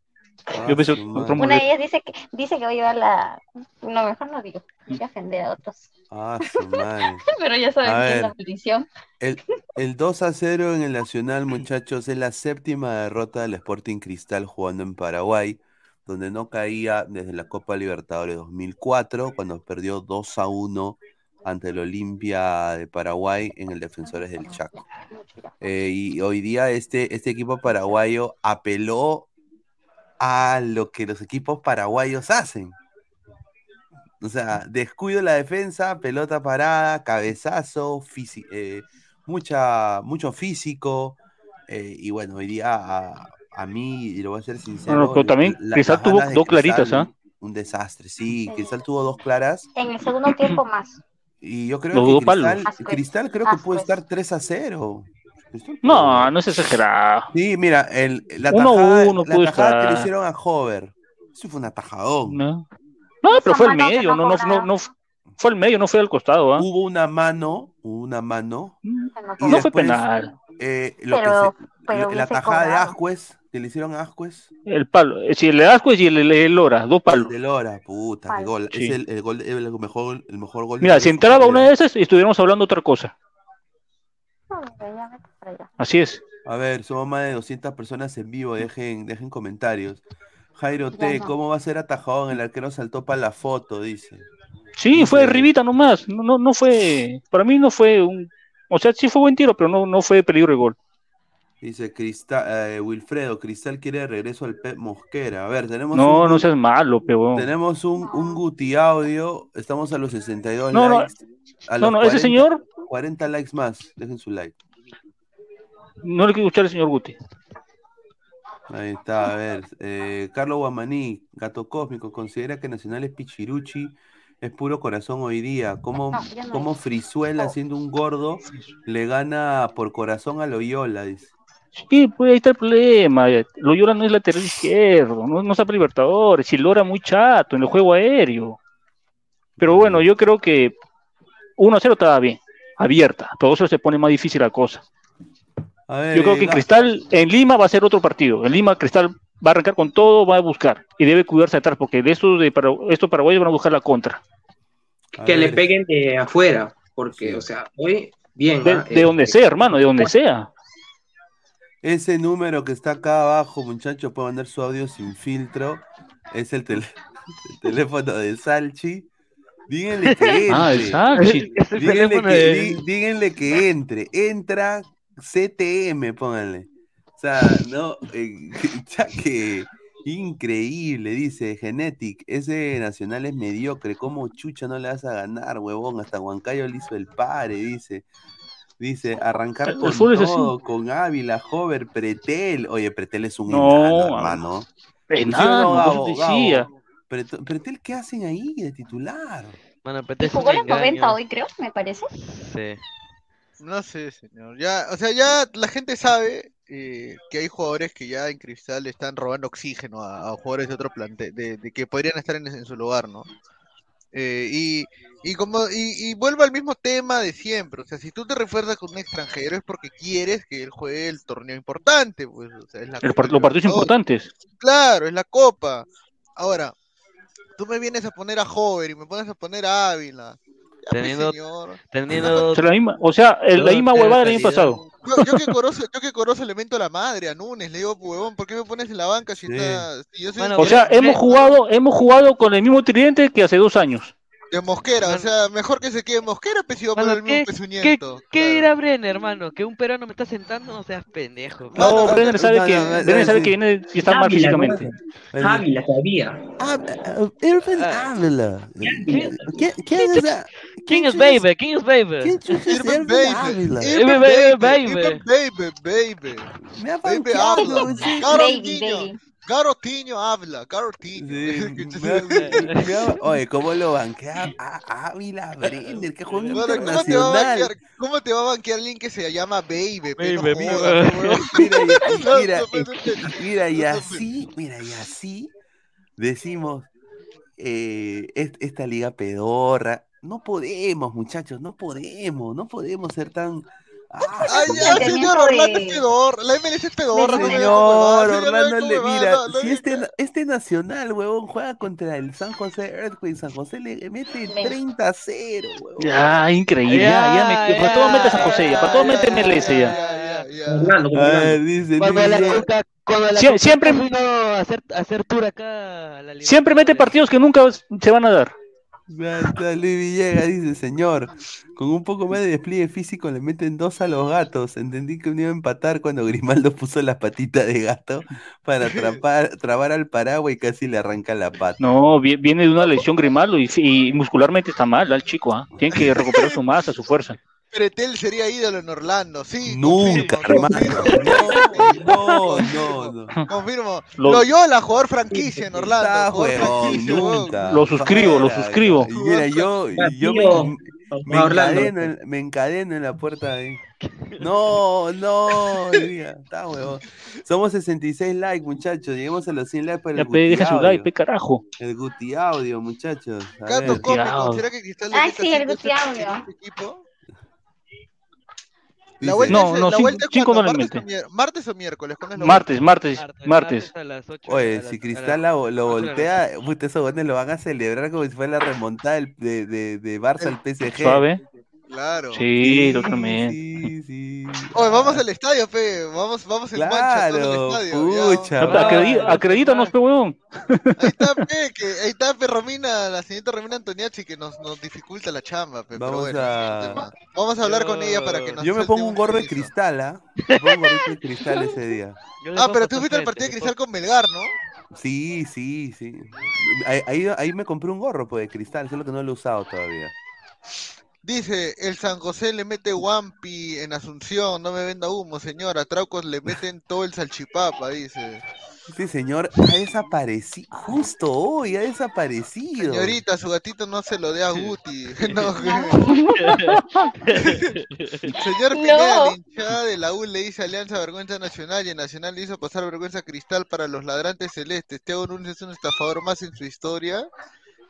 Speaker 3: Ah,
Speaker 4: Yo pensé
Speaker 3: su
Speaker 4: otro
Speaker 3: madre.
Speaker 5: Una de ellas dice que dice que va a llevar la, no mejor no digo, voy a ofender a otros,
Speaker 3: Ah, su madre.
Speaker 5: pero ya saben
Speaker 3: A
Speaker 5: quién es
Speaker 3: ver.
Speaker 5: la petición.
Speaker 3: El, el 2 a 0 en el Nacional, muchachos, es la séptima derrota del Sporting Cristal jugando en Paraguay, donde no caía desde la Copa Libertadores 2004, cuando perdió 2 a 1 ante el Olimpia de Paraguay en el Defensores del Chaco. Eh, y hoy día este, este equipo paraguayo apeló a lo que los equipos paraguayos hacen. O sea, descuido la defensa, pelota parada, cabezazo, eh, mucha, mucho físico. eh, y bueno, hoy día a, a mí, y lo voy a ser sincero.
Speaker 4: Pero también
Speaker 3: la-
Speaker 4: Cristal tuvo dos claritas, ¿ah?
Speaker 3: Un desastre, sí. Cristal tuvo dos claras.
Speaker 5: En el segundo tiempo más.
Speaker 3: Y yo creo
Speaker 4: Los
Speaker 3: que. Cristal. Cristal creo que puede estar 3 a 0.
Speaker 4: No, no es exagerado.
Speaker 3: Sí, mira, el, la
Speaker 4: Uno
Speaker 3: tajada,
Speaker 4: uno
Speaker 3: la tajada que le hicieron a Hover. Eso fue un atajadón.
Speaker 4: No, no pero fue el medio,
Speaker 5: no
Speaker 4: no, no, no, no, Fue al medio, no fue al costado, ¿ah?
Speaker 3: Hubo una mano, hubo una mano.
Speaker 4: No
Speaker 3: y
Speaker 4: fue penal.
Speaker 3: eh, lo que
Speaker 5: Pero-
Speaker 3: se-
Speaker 5: pero
Speaker 3: la tajada de. Ascuez, que le hicieron a Ascuez.
Speaker 4: El palo. eh, Sí, el de Ascuez y el, el, el Lora, dos palos.
Speaker 3: De Lora, puta, qué
Speaker 5: Palo.
Speaker 3: gol.
Speaker 4: Sí.
Speaker 3: Es el, el gol, el mejor, el mejor gol. de
Speaker 4: Mira, si entraba una de esas, estuviéramos hablando otra cosa. Así es.
Speaker 3: A ver, somos más de 200 personas en vivo, dejen, dejen comentarios. Jairo T. ¿cómo va a ser atajadón? El arquero saltó para la foto, dice.
Speaker 4: Sí, fue arribita nomás. No, no, no fue. Para mí no fue un. O sea, sí fue buen tiro, pero no, no fue peligro de gol.
Speaker 3: Dice Cristal, eh, Wilfredo, Cristal quiere de regreso al Pep Mosquera. A ver, tenemos
Speaker 4: No,
Speaker 3: un,
Speaker 4: no seas malo, peón.
Speaker 3: tenemos un, un Guti audio, estamos a los 62
Speaker 4: No, no,
Speaker 3: likes. a
Speaker 4: No,
Speaker 3: los
Speaker 4: no, ese
Speaker 3: 40
Speaker 4: señor
Speaker 3: 40 likes más, dejen su like.
Speaker 4: No le quiero escuchar al señor Guti.
Speaker 3: Ahí está, a ver. eh, Carlos Guamaní, Gato Cósmico, considera que Nacional es Pichiruchi, es puro corazón hoy día. ¿Cómo,
Speaker 5: No, no
Speaker 3: cómo. Frizuela, siendo un gordo, le gana por corazón a Loyola? Dice.
Speaker 4: Sí, pues ahí está el problema. Loyola no es lateral izquierdo, no, no sabe Libertadores. Si Lora muy chato en el juego aéreo. Pero bueno, yo creo que 1-0 estaba bien, abierta. Todo eso se pone más difícil la cosa.
Speaker 3: A ver,
Speaker 4: Yo creo que Cristal, en Lima va a ser otro partido. En Lima, Cristal va a arrancar con todo, va a buscar. Y debe cuidarse atrás, porque de estos, de, para- estos paraguayos van a buscar la contra.
Speaker 3: a
Speaker 6: Que le peguen de afuera, porque,
Speaker 3: Sí.
Speaker 6: o sea, hoy, bien.
Speaker 4: De,
Speaker 6: ¿ah?
Speaker 4: de
Speaker 6: Eh,
Speaker 4: donde sea, hermano, de donde sea.
Speaker 3: Ese número que está acá abajo, muchachos, puede mandar su audio sin filtro. Es el, tel- el teléfono de Salchi. Díganle que entre.
Speaker 4: Ah,
Speaker 3: Díganle que,
Speaker 7: de-
Speaker 3: dí- díganle que entre. Entra CTM, pónganle. O sea, no, eh, ya que increíble, dice Genetic. Ese nacional es mediocre. ¿Cómo chucha no le vas a ganar, huevón? Hasta Huancayo le hizo el pare, dice. Dice, arrancar
Speaker 4: El
Speaker 3: con todo, con Ávila, Hover, Pretel. Oye, Pretel es un
Speaker 4: No,
Speaker 3: enano, hermano.
Speaker 4: Enano,
Speaker 3: Gabo,
Speaker 4: por eso te decía.
Speaker 3: Gabo. Pretel, Pretel, ¿qué hacen ahí de titular?
Speaker 7: Es un
Speaker 5: jugó los 90
Speaker 7: engaño.
Speaker 5: hoy, creo, me parece.
Speaker 7: Sí.
Speaker 8: No sé, señor. Ya, o sea, ya la gente sabe eh, que hay jugadores que ya en Cristal están robando oxígeno a, a jugadores de otro plantel, de, de que podrían estar en, en su lugar, ¿no? Eh, y, y como y, y vuelvo al mismo tema de siempre, o sea, si tú te refuerzas con un extranjero es porque quieres que él juegue el torneo importante, pues, o sea, es la
Speaker 4: El
Speaker 8: Copa
Speaker 4: los partidos importantes.
Speaker 8: Claro, es la Copa. Ahora, tú me vienes a poner a Hover y me pones a poner a Ávila. Pues,
Speaker 7: Teniendo-
Speaker 8: señor.
Speaker 7: Teniendo
Speaker 4: O sea, la misma, o sea, el- la
Speaker 7: Todo
Speaker 4: misma
Speaker 7: tiene
Speaker 4: huevada del año pasado.
Speaker 8: Yo, yo que Corozo, yo que le mento la madre a Nunes, le digo, huevón, ¿por qué me pones en la banca si
Speaker 3: Sí.
Speaker 8: está, si yo soy
Speaker 7: Bueno,
Speaker 4: O sea, hemos jugado, hemos jugado con el mismo tridente que hace dos años.
Speaker 8: De Mosquera? O sea, mejor que se quede Mosquera, pues si va a poner el mismo
Speaker 7: ¿qué-
Speaker 8: pezuñento.
Speaker 7: ¿Qué
Speaker 8: claro.
Speaker 7: dirá Brenner, hermano? ¿Que un peruano me está sentando? No seas pendejo.
Speaker 8: No,
Speaker 4: No,
Speaker 8: no,
Speaker 4: Brenner sabe
Speaker 3: no,
Speaker 4: que,
Speaker 3: no, no,
Speaker 4: Brenner sabe
Speaker 3: sí.
Speaker 4: que viene y está mal
Speaker 9: Ávila,
Speaker 4: físicamente.
Speaker 9: Ávila todavía.
Speaker 3: Ah, ah, Irving
Speaker 7: Ah.
Speaker 3: Ávila.
Speaker 7: ¿Quién-
Speaker 3: ¿Quién, quién es
Speaker 7: ¿Quién es Baby? ¿Quién es Baby?
Speaker 3: ¿Quién chucha es
Speaker 8: Irving Baby,
Speaker 3: Ávila?
Speaker 8: Irving
Speaker 7: Baby,
Speaker 8: Baby,
Speaker 7: baby.
Speaker 8: Baby,
Speaker 3: ha
Speaker 8: Baby
Speaker 5: Baby,
Speaker 8: Tiño,
Speaker 5: baby.
Speaker 8: Garo Tiño habla, Garo Tiño.
Speaker 3: Sí, Oye, ¿cómo lo banquea a Ávila Brenner? Que juega
Speaker 8: Bueno, ¿cómo, te va a
Speaker 3: internacional.
Speaker 8: banquear, ¿Cómo te va a banquear alguien que se llama Baby? No
Speaker 7: Baby,
Speaker 8: jodas.
Speaker 3: Mira, y, mira, y- mira, y así, mira, y así decimos, eh, es- esta liga pedorra, no podemos, muchachos, no podemos, no podemos ser tan... Ah,
Speaker 8: Ay, ya, señor, Orlando
Speaker 5: de-
Speaker 8: es pedorra, la MLS es me
Speaker 3: Señor, Orlando,
Speaker 8: diga cómo
Speaker 3: mira, si este, este nacional, huevón, juega contra el San José Earthquake, San José le mete
Speaker 5: Ven.
Speaker 3: 30 a 0, huevón.
Speaker 4: Ya, increíble. Ya, ya, me, para todo mete San José, ya, para todo mete MLS ya. siempre-
Speaker 7: vino a hacer, a hacer tour acá a la
Speaker 4: Siempre mete partidos que nunca se van a dar.
Speaker 3: Luis Villegas dice, señor, con un poco más de despliegue físico le meten dos a los gatos. Entendí que uno iba a empatar cuando Grimaldo puso las patitas de gato para atrapar, trabar al paraguas y casi le arranca la pata.
Speaker 4: No, vi- viene de una lesión Grimaldo y, muscularmente está mal, el chico, ¿ah? Tiene que recuperar su masa, su fuerza.
Speaker 8: Pretel sería ídolo en Orlando, sí.
Speaker 3: Nunca,
Speaker 8: confirmo,
Speaker 3: hermano.
Speaker 8: confirmo,
Speaker 3: No, no, no.
Speaker 8: Confirmo.
Speaker 4: Lo-
Speaker 8: Loyola, jugador franquicia en Orlando.
Speaker 3: Está,
Speaker 8: jugador franquicia,
Speaker 3: nunca.
Speaker 4: Lo suscribo, lo suscribo.
Speaker 3: y Mira, yo, yo me. Me encadeno, en, me encadeno en la puerta ahí. No, no, diría, está huevón. Somos 66 likes, muchachos. Lleguemos a los 100 likes para
Speaker 4: Ya
Speaker 3: el
Speaker 4: pe, deja su like, pe carajo.
Speaker 3: El Guti Audio, muchachos. A
Speaker 8: Gato
Speaker 3: ver.
Speaker 8: cómico, ¿será que Cristal meta
Speaker 5: sí, el Guti Audio.
Speaker 8: este equipo? La vuelta
Speaker 4: No,
Speaker 8: es,
Speaker 4: no,
Speaker 8: la
Speaker 4: cinco-
Speaker 8: vuelta es
Speaker 4: cinco
Speaker 8: ¿Martes, o
Speaker 4: mete.
Speaker 8: mier- ¿Martes o miércoles? ¿Cuándo es la
Speaker 4: Martes, martes,
Speaker 7: Martes,
Speaker 4: martes.
Speaker 7: a las 8
Speaker 3: Oye, si Cristal la- lo voltea, puta, esos lo van a celebrar como si fuera la remontada de, de, de Barça al PSG.
Speaker 4: Suave.
Speaker 8: Claro.
Speaker 4: Sí, totalmente.
Speaker 3: Sí, sí.
Speaker 8: Oye, vamos al estadio, pe. Vamos, vamos en mancha
Speaker 3: Claro,
Speaker 8: al estadio.
Speaker 3: pucha.
Speaker 4: Acredi- acredítanos, pe huevón.
Speaker 8: Ahí está, pe, que, ahí está, pe, Romina, la señorita Romina Antoniazzi, que nos, nos dificulta la chamba, pe.
Speaker 3: Vamos
Speaker 8: pero bueno,
Speaker 3: a-.
Speaker 8: Vamos a hablar con ella para que nos
Speaker 3: Yo me pongo un gorro de cristal, ¿ah? Me pongo un gorrito de cristal ese día.
Speaker 8: Ah, pero tú fuiste al partido de Cristal con Melgar, ¿no?
Speaker 3: Sí, sí, sí. Ahí, ahí, ahí me compré un gorro pues, de cristal, solo que no lo he usado todavía.
Speaker 8: Dice, el San José le mete Wampi en Asunción, no me venda humo, señor. A Traucos le meten todo el salchipapa, dice.
Speaker 3: Este señor ha desaparecido, justo hoy ha desaparecido.
Speaker 8: Señorita, su gatito no se lo dé a Guti. No, Señor Pineda,
Speaker 5: No.
Speaker 8: la hinchada de la U le dice Alianza Vergüenza Nacional y el Nacional le hizo pasar vergüenza cristal para los ladrantes celestes. Teo Núñez es un estafador más en su historia.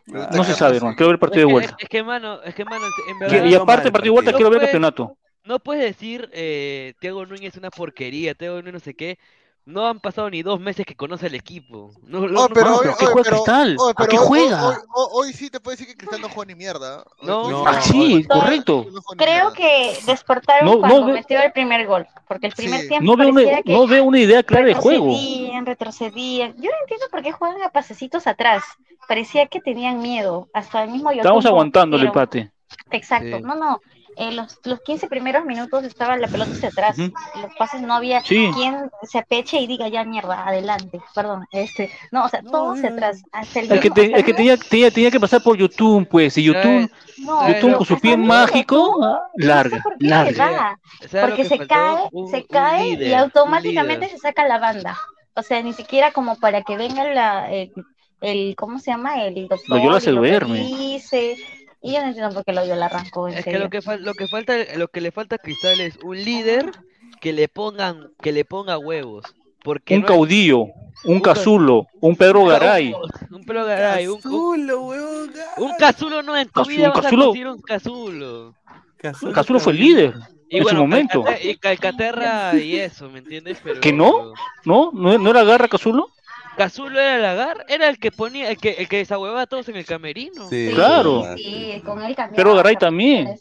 Speaker 8: Pregunta
Speaker 4: No se sabe, hermano. Quiero ver el partido de
Speaker 7: Es que-
Speaker 4: vuelta.
Speaker 7: Es, que, mano, es que, mano, en
Speaker 4: Y,
Speaker 7: verdad.
Speaker 4: y aparte, partido de vuelta,
Speaker 7: No
Speaker 4: quiero ver el campeonato.
Speaker 7: No puedes decir, eh, Thiago Núñez es una porquería, Thiago Núñez no sé qué. No han pasado ni dos meses que conoce el equipo. No, no,
Speaker 8: Oh,
Speaker 7: no-
Speaker 8: pero
Speaker 4: Mano,
Speaker 8: hoy,
Speaker 4: pero ¿qué
Speaker 8: hoy-
Speaker 4: juega
Speaker 8: pero-
Speaker 4: Cristal?
Speaker 8: hoy,
Speaker 4: ¿A
Speaker 8: pero
Speaker 4: qué
Speaker 8: hoy-
Speaker 4: juega?
Speaker 8: Hoy, sí te puedo decir que Cristal no juega ni mierda.
Speaker 7: No.
Speaker 3: No,
Speaker 4: Ah, sí, correcto.
Speaker 8: no
Speaker 5: Creo que despertaron
Speaker 4: No, no
Speaker 5: cuando
Speaker 4: ve-
Speaker 5: metió el primer gol, porque el primer
Speaker 8: Sí.
Speaker 5: tiempo
Speaker 4: No veo, una,
Speaker 5: que
Speaker 4: no veo una idea clara de juego.
Speaker 5: retrocedían, retrocedían. Yo no entiendo por qué juegan a pasecitos atrás. Parecía que tenían miedo, hasta el mismo
Speaker 4: Estamos
Speaker 5: Yotun
Speaker 4: aguantando el empate.
Speaker 5: Exacto,
Speaker 7: Sí.
Speaker 5: no, no. En los, los 15 primeros minutos estaba la pelota hacia atrás.
Speaker 4: Ujú.
Speaker 5: Los pases no había
Speaker 4: Sí.
Speaker 5: quien se apeche y diga ya mierda, adelante. Perdón, este, no, o sea, todo hacia atrás. Hasta el
Speaker 4: Es que, te-
Speaker 5: hasta
Speaker 4: es que tenía, tenía, tenía que pasar por YouTube, pues. Y YouTube, YouTube
Speaker 5: no,
Speaker 4: con su pie mágico,
Speaker 5: no
Speaker 4: larga,
Speaker 5: por qué se
Speaker 4: larga.
Speaker 5: va,
Speaker 7: ¿Sabes lo
Speaker 5: porque
Speaker 7: que
Speaker 5: se
Speaker 7: faltó?
Speaker 5: cae,
Speaker 7: Un-
Speaker 5: se
Speaker 7: un
Speaker 5: cae y
Speaker 7: líder,
Speaker 5: automáticamente se saca la banda. O sea, ni siquiera como para que venga la, el, el- ¿cómo se llama? El doctor.
Speaker 4: Loyola
Speaker 5: y
Speaker 4: se
Speaker 5: lo
Speaker 4: duerme.
Speaker 5: revise. Y yo no entiendo por qué Loyola arrancó
Speaker 7: Es que
Speaker 5: enseguida.
Speaker 7: lo que, fal- lo que falta, lo que le falta a Cristal es un líder que le pongan, que le ponga huevos. Porque
Speaker 4: Un
Speaker 7: no
Speaker 4: caudillo, un
Speaker 7: Un ca-
Speaker 4: Cazulo, un Pedro Garay.
Speaker 7: Un pelo garay, un,
Speaker 3: Cazulo, weón.
Speaker 7: un casulo no en tu vida
Speaker 4: un
Speaker 7: vas
Speaker 4: Cazulo.
Speaker 7: a conseguir un casulo.
Speaker 3: Cazulo,
Speaker 4: Cazulo fue el líder
Speaker 7: Y
Speaker 4: en su
Speaker 7: bueno,
Speaker 4: momento.
Speaker 7: Calcate- y Calcaterra y eso, ¿me entiendes? Pero,
Speaker 4: ¿Que? ¿No? ¿No, no era Garra Cazulo?
Speaker 7: Cazulo era el agar, era el que ponía, el que, el que desahuevaba a todos en el camerino.
Speaker 3: Sí,
Speaker 4: Claro.
Speaker 5: Sí, con él cambiaba.
Speaker 4: Pedro Garay también.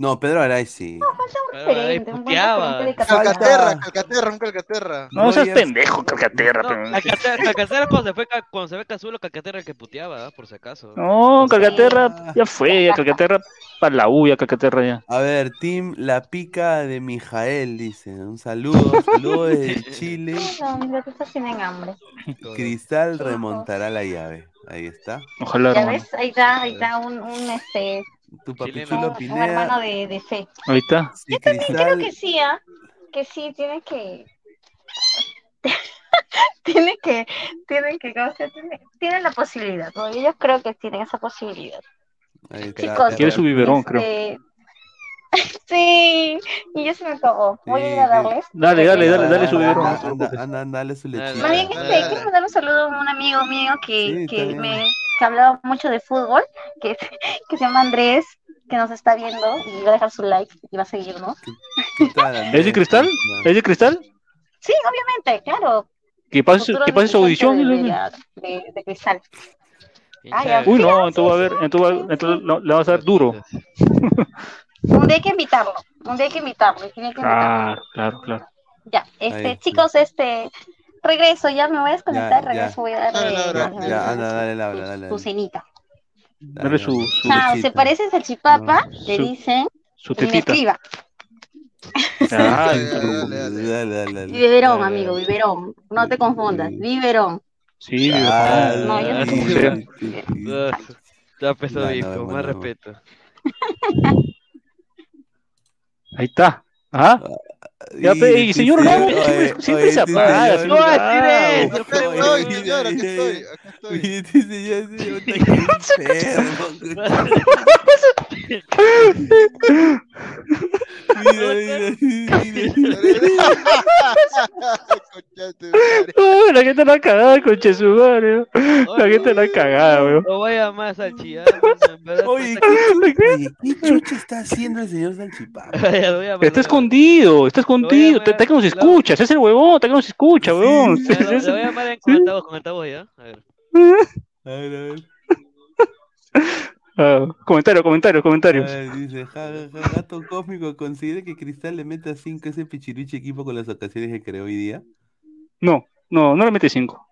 Speaker 3: No, Pedro Garay sí.
Speaker 7: Pero ahí
Speaker 5: Diferente, un buen
Speaker 7: puteaba.
Speaker 5: referente de.
Speaker 8: Calcaterra, Calcaterra, un Calcaterra.
Speaker 4: No seas
Speaker 3: Rogers-
Speaker 4: pendejo, Calcaterra.
Speaker 7: No,
Speaker 4: pero-
Speaker 7: Calcaterra, Calcaterra cuando se fue cuando se ve Cazulo, Calcaterra el que puteaba, ¿ah? por si acaso.
Speaker 4: No, Calcaterra ya fue, ya Calcaterra para la U, ya Calcaterra ya.
Speaker 3: A ver, Team La Pica de Mijael, dice. Un saludo, saludo desde Chile.
Speaker 5: No, tienen hambre.
Speaker 3: Cristal remontará la llave. Ahí está.
Speaker 4: Ojalá,
Speaker 5: Ya
Speaker 4: hermano.
Speaker 5: ves, ahí está, ahí está un, un este,
Speaker 3: Tu
Speaker 5: un hermano
Speaker 3: Pineda.
Speaker 5: de, de fe.
Speaker 4: Ahí está.
Speaker 3: Si
Speaker 5: Creo
Speaker 3: Cristal,
Speaker 5: que sí, ¿ah? que sí, tiene que, tiene que, tiene que, ¿cómo se llama? tiene, tiene la posibilidad, ¿no? ellos creo que tienen esa posibilidad.
Speaker 3: ahí está.
Speaker 5: Chicos,
Speaker 4: Quiere su biberón, creo.
Speaker 5: Este, sí, y ya se me acabó. Voy a ir a darles.
Speaker 4: Dale, dale, dale, dale su biberón.
Speaker 3: Anda, anda, dale su lechita.
Speaker 5: Más bien, este, quiero mandar un saludo a un amigo mío que,
Speaker 3: Sí,
Speaker 5: que, me, que hablaba mucho de fútbol, que, que se llama Andrés, que nos está viendo y va a dejar su like y va a seguirnos.
Speaker 3: ¿Qué tal,
Speaker 4: ¿Es de cristal? ¿Es de cristal?
Speaker 5: Sí, obviamente, claro.
Speaker 4: Que pase, que pase su audición.
Speaker 5: de, cristal. Ah.
Speaker 4: Uy, no, entonces va a ver, entonces, entonces le vas a dar duro.
Speaker 5: Un día hay que invitarlo, un día hay que invitarlo, y tiene que invitarlo.
Speaker 4: Claro, claro, claro.
Speaker 5: Ya, este,
Speaker 3: Ahí,
Speaker 5: chicos, este, regreso, ya me voy a desconectar,
Speaker 3: Ya,
Speaker 5: regreso, voy a
Speaker 8: Dale,
Speaker 5: darle
Speaker 8: Laura.
Speaker 3: Ya, ya, anda, dale, Laura,
Speaker 5: su-
Speaker 3: dale,
Speaker 5: su
Speaker 3: dale.
Speaker 5: cenita.
Speaker 4: Dale su, su,
Speaker 5: Chao, se parece a Salchipapa, le
Speaker 4: Su-
Speaker 5: dicen,
Speaker 4: su
Speaker 5: y me escriba.
Speaker 4: Ay,
Speaker 8: Dale,
Speaker 4: pero-
Speaker 8: dale, dale.
Speaker 3: Dale, dale, dale.
Speaker 5: Biberón, amigo, biberón. No te confundas, biberón.
Speaker 4: Sí,
Speaker 3: Ah,
Speaker 4: biberón.
Speaker 5: No, yo
Speaker 4: Ah.
Speaker 7: Ah, Está
Speaker 3: No, no,
Speaker 7: hijo,
Speaker 3: bueno,
Speaker 7: más
Speaker 3: no.
Speaker 7: respeto.
Speaker 4: Ahí está. ¿Ah? Ya, y señor siempre, se apaga.
Speaker 7: No,
Speaker 3: no,
Speaker 8: señor, aquí estoy, aquí estoy.
Speaker 3: Señor, señor, está que enfermo.
Speaker 4: la ha cagado, conche su madre. La gente la ha cagado, weón.
Speaker 7: No vaya más al chillar,
Speaker 3: Oye,
Speaker 7: está-
Speaker 3: ¿qué, oye, ¿qué chucha está haciendo el señor Salchipapa?
Speaker 7: A
Speaker 4: Está escondido, está escondido. Está que nos escucha, ese es el huevón, está que nos escucha, weón.
Speaker 7: Le voy a- a llamar en- con altavoz, con altavoz, ¿ya? A ver.
Speaker 3: A ver, a ver.
Speaker 4: Ah, comentario, comentario, comentarios.
Speaker 3: Dice, ja, gato cósmico, ¿considera que Cristal le meta 5 ese pichiruchi equipo con las ocasiones que creó hoy día?
Speaker 4: No, no, no le mete cinco.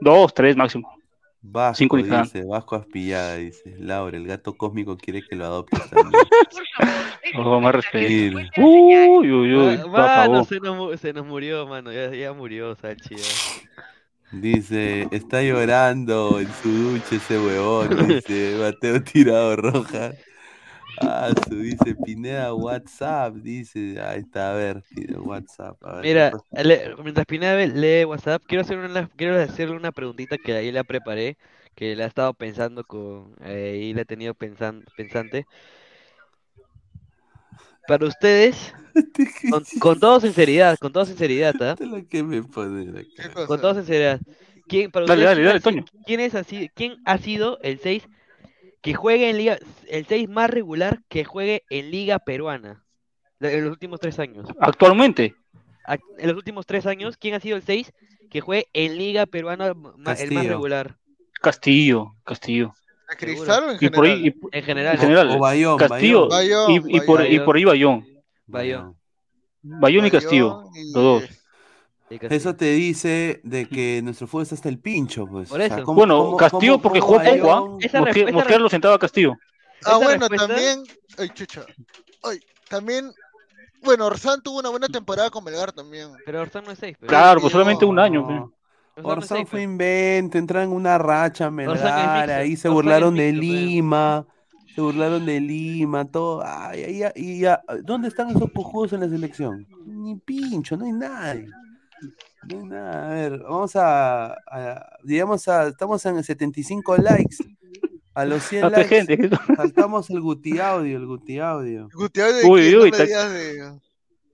Speaker 4: Dos, tres máximo.
Speaker 3: Vasco,
Speaker 4: Cinco
Speaker 3: dice, Vasco Aspillada, dice, Laura, el gato cósmico quiere que lo adoptes también.
Speaker 4: Oh, más respeto. Uy, uy, uy.
Speaker 7: Mano,
Speaker 4: favor.
Speaker 7: se nos, se nos murió, mano. Ya, ya murió, Salchi. ya.
Speaker 3: Dice, está llorando en su ducha ese huevón, dice, Mateo tirado roja. Ah, su, dice, Pineda WhatsApp, dice, ahí está, a ver, WhatsApp, a ver. ¿qué
Speaker 7: Mira, le- mientras Pineda ve- lee WhatsApp, quiero hacer una, quiero hacerle una preguntita que ahí la preparé, que la he estado pensando con, eh, y la he tenido pensan, pensante. Para ustedes, con, con toda sinceridad, con toda sinceridad, ¿ah? Con toda sinceridad. ¿Quién, para
Speaker 4: Dale,
Speaker 7: ustedes,
Speaker 4: dale,
Speaker 7: quién
Speaker 4: dale, Toño.
Speaker 7: ¿Quién es así, quién ha sido el 6 que juegue en liga, el 6 más regular que juegue en liga peruana? de- En los últimos tres años.
Speaker 4: Actualmente,
Speaker 7: Ac- En los últimos tres años, ¿quién ha sido el 6 que juegue en liga peruana el más regular?
Speaker 4: Castillo, Castillo.
Speaker 8: ¿A Cristal o en
Speaker 4: Y por ahí,
Speaker 8: general?
Speaker 4: y-
Speaker 7: En general,
Speaker 4: en general,
Speaker 3: O Bayón,
Speaker 4: Castillo
Speaker 8: Bayón,
Speaker 4: y, y por, y por ahí Bayón.
Speaker 7: Bayón.
Speaker 4: Bayón y Castillo,
Speaker 8: Bayón y-
Speaker 4: los dos.
Speaker 3: Eso te dice de que nuestro fútbol está hasta el pincho, pues.
Speaker 7: Por
Speaker 3: O sea,
Speaker 7: eso.
Speaker 3: ¿cómo-
Speaker 4: Bueno,
Speaker 3: cómo-
Speaker 4: Castillo
Speaker 3: cómo-
Speaker 4: porque jugó poco, ¿ah? Mosquera lo sentaba a Castillo.
Speaker 8: Ah, bueno,
Speaker 7: respuesta-
Speaker 8: también. Ay, chucha. Ay, también. Bueno, Orsán tuvo una buena temporada con Melgar también.
Speaker 7: Pero Orsán no es 6, pero.
Speaker 4: Claro, pues solamente un año. pe.
Speaker 3: No.
Speaker 7: Orsán no seis,
Speaker 3: fue
Speaker 7: pe.
Speaker 3: invento, entraron en una racha, Melgar, ahí se
Speaker 7: Orsán
Speaker 3: burlaron de
Speaker 7: mixto.
Speaker 3: Lima, se burlaron de Lima, todo, ay, ay, ay, y ya, ¿dónde están esos cojudos en la selección? Ni pincho, no hay nadie. No hay nada, a ver, vamos a, a- digamos, a, estamos en 75 likes, a los 100
Speaker 4: No,
Speaker 3: likes,
Speaker 4: gente.
Speaker 3: saltamos el Guti Audio, el Guti Audio.
Speaker 4: Uy,
Speaker 8: ¿quién? No
Speaker 4: uy, ta-
Speaker 8: digas de-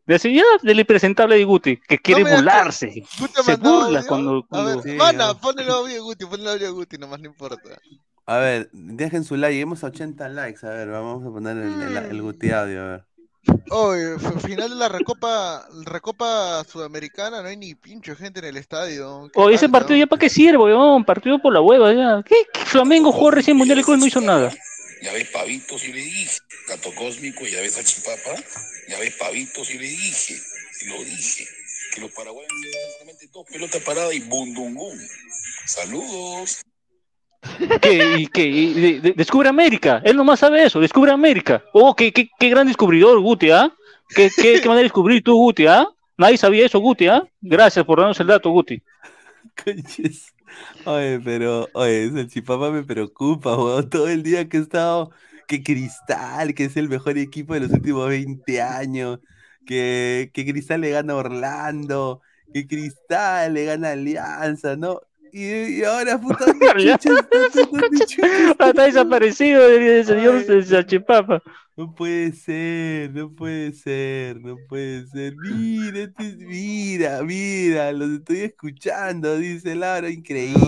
Speaker 4: De del impresentable de Guti, que quiere
Speaker 8: que-
Speaker 4: burlarse.
Speaker 8: Guti
Speaker 4: Se burla
Speaker 8: audio.
Speaker 4: cuando-
Speaker 8: A ver,
Speaker 4: cuando-
Speaker 3: Sí,
Speaker 8: mana, ponle el audio de Guti, ponle el audio de Guti, nomás no importa.
Speaker 3: A ver, dejen su like, lleguemos a 80 likes, a ver, vamos a poner el, el, el Guti Audio, a ver.
Speaker 8: F- final de la Recopa, Recopa Sudamericana, no hay ni pincho gente en el estadio.
Speaker 4: O ese partido ya para qué sirve, weón, partido por la hueva, ya. ¿Qué? ¿Qué Flamengo jugó recién Mundial Clubes no hizo nada.
Speaker 9: Ya ves pavitos y le dije, gato cósmico, ya ves a Chipapa, ya ves pavitos y le dije, y lo dije, que los paraguayos tienen solamente dos pelotas paradas y bundungún. Saludos.
Speaker 4: ¿Qué? ¿Y qué? ¿Y de- de- descubre América, él nomás sabe eso, descubre América. Oh, qué, qué, qué gran descubridor, Guti, ¿ah? ¿Qué, qué, qué manera de descubrir tú, Guti, ah? Nadie sabía eso, Guti, ¿ah? Gracias por darnos el dato, Guti.
Speaker 3: Oye, pero, oye, el chipapa me preocupa. Todo el día que he estado, que Cristal, que es el mejor equipo de los últimos 20 años, que, que Cristal le gana Orlando, que Cristal le gana Alianza, ¿no? Y, y ahora, puta, ¿dónde
Speaker 4: Alianza.
Speaker 3: chucha está? ¿Dónde chucha está?
Speaker 4: Está desaparecido el señor. Salchipapa.
Speaker 3: No puede ser, no puede ser, no puede ser. Mira, este es- mira, mira, los estoy escuchando, dice Laura, increíble.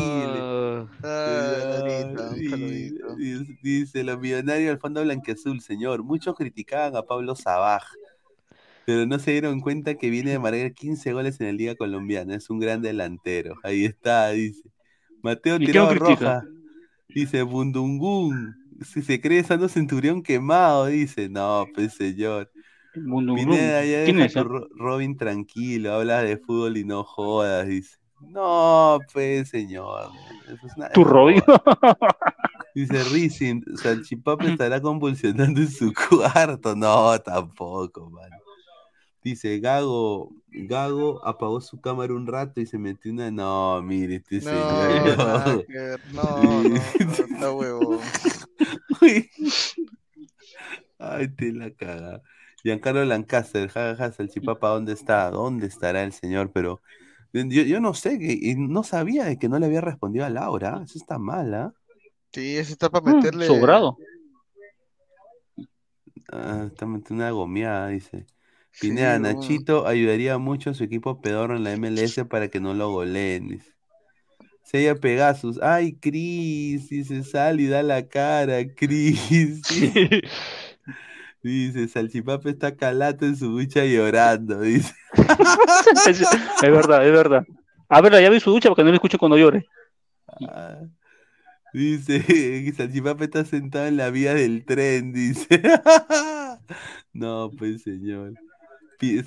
Speaker 8: Ah,
Speaker 3: Dice,
Speaker 8: saludito.
Speaker 3: dice, dice, los millonarios del fondo blanqueazul, señor. Muchos criticaban a Pablo Sabaj, pero no se dieron cuenta que viene de marcar 15 goles en la Liga Colombiana. Es un gran delantero. Ahí está, dice. Mateo
Speaker 4: ¿Y quién
Speaker 3: Tirado? Roja. Dice, Bundungún. Si se cree Sando Centurión quemado, dice. No, pues señor. Pineda, ya
Speaker 4: ¿Quién es?
Speaker 3: Robin tranquilo, habla de fútbol y no jodas, dice. No, pues señor. eso es una-
Speaker 4: ¿Tu Robin?
Speaker 3: Dice Rizin, Salchipapa estará convulsionando en su cuarto. No, tampoco, mano. Dice, Gago, Gago apagó su cámara un rato y se metió una. No, mire, este
Speaker 8: No,
Speaker 3: señor.
Speaker 8: nada
Speaker 3: no.
Speaker 8: no, no, huevo.
Speaker 3: Ay, te la caga. Giancarlo Lancaster, jajaja, Salchipapa, ¿dónde está? ¿Dónde estará el señor? Pero yo, yo no sé, que, y no sabía de que no le había respondido a Laura. Eso está mal, ¿ah?
Speaker 8: Sí, ese está para
Speaker 4: Mm,
Speaker 8: meterle.
Speaker 4: Sobrado.
Speaker 3: Ah, está metiendo una gomeada, dice.
Speaker 8: Sí,
Speaker 3: Pineda,
Speaker 8: huevón.
Speaker 3: Nachito ayudaría mucho a su equipo pedorro en la MLS para que no lo goleen. Sella Pegasus. Ay, Cris, dice, sal y da la cara, Cris. Dice, Salchipapa está calato en su ducha llorando, dice.
Speaker 4: es, es verdad, es verdad. A ver, ya vi su ducha para que no le escuche cuando llore.
Speaker 3: Ah, Dice, Salchipapa está sentado en la vía del tren, dice. No, pues señor.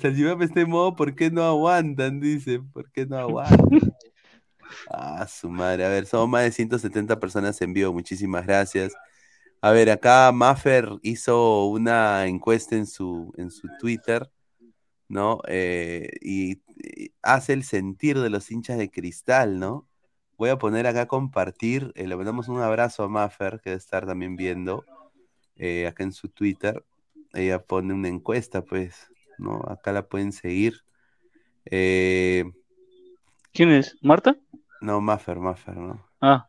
Speaker 3: Salchipapa está en modo, ¿por qué no aguantan? Dice, ¿por qué no aguantan? Ah, su madre. A ver, somos más de 170 personas en vivo. Muchísimas gracias. A ver, acá Maffer hizo una encuesta en su, en su Twitter, ¿no? Eh, y, y hace el sentir de los hinchas de cristal, ¿no? Voy a poner acá compartir. eh, le mandamos un abrazo a Maffer, que debe estar también viendo eh, acá en su Twitter. Ella pone una encuesta, pues, ¿no? Acá la pueden seguir. Eh,
Speaker 4: ¿Quién es? ¿Marta?
Speaker 3: no, Maffer, Maffer, ¿no?
Speaker 4: Ah,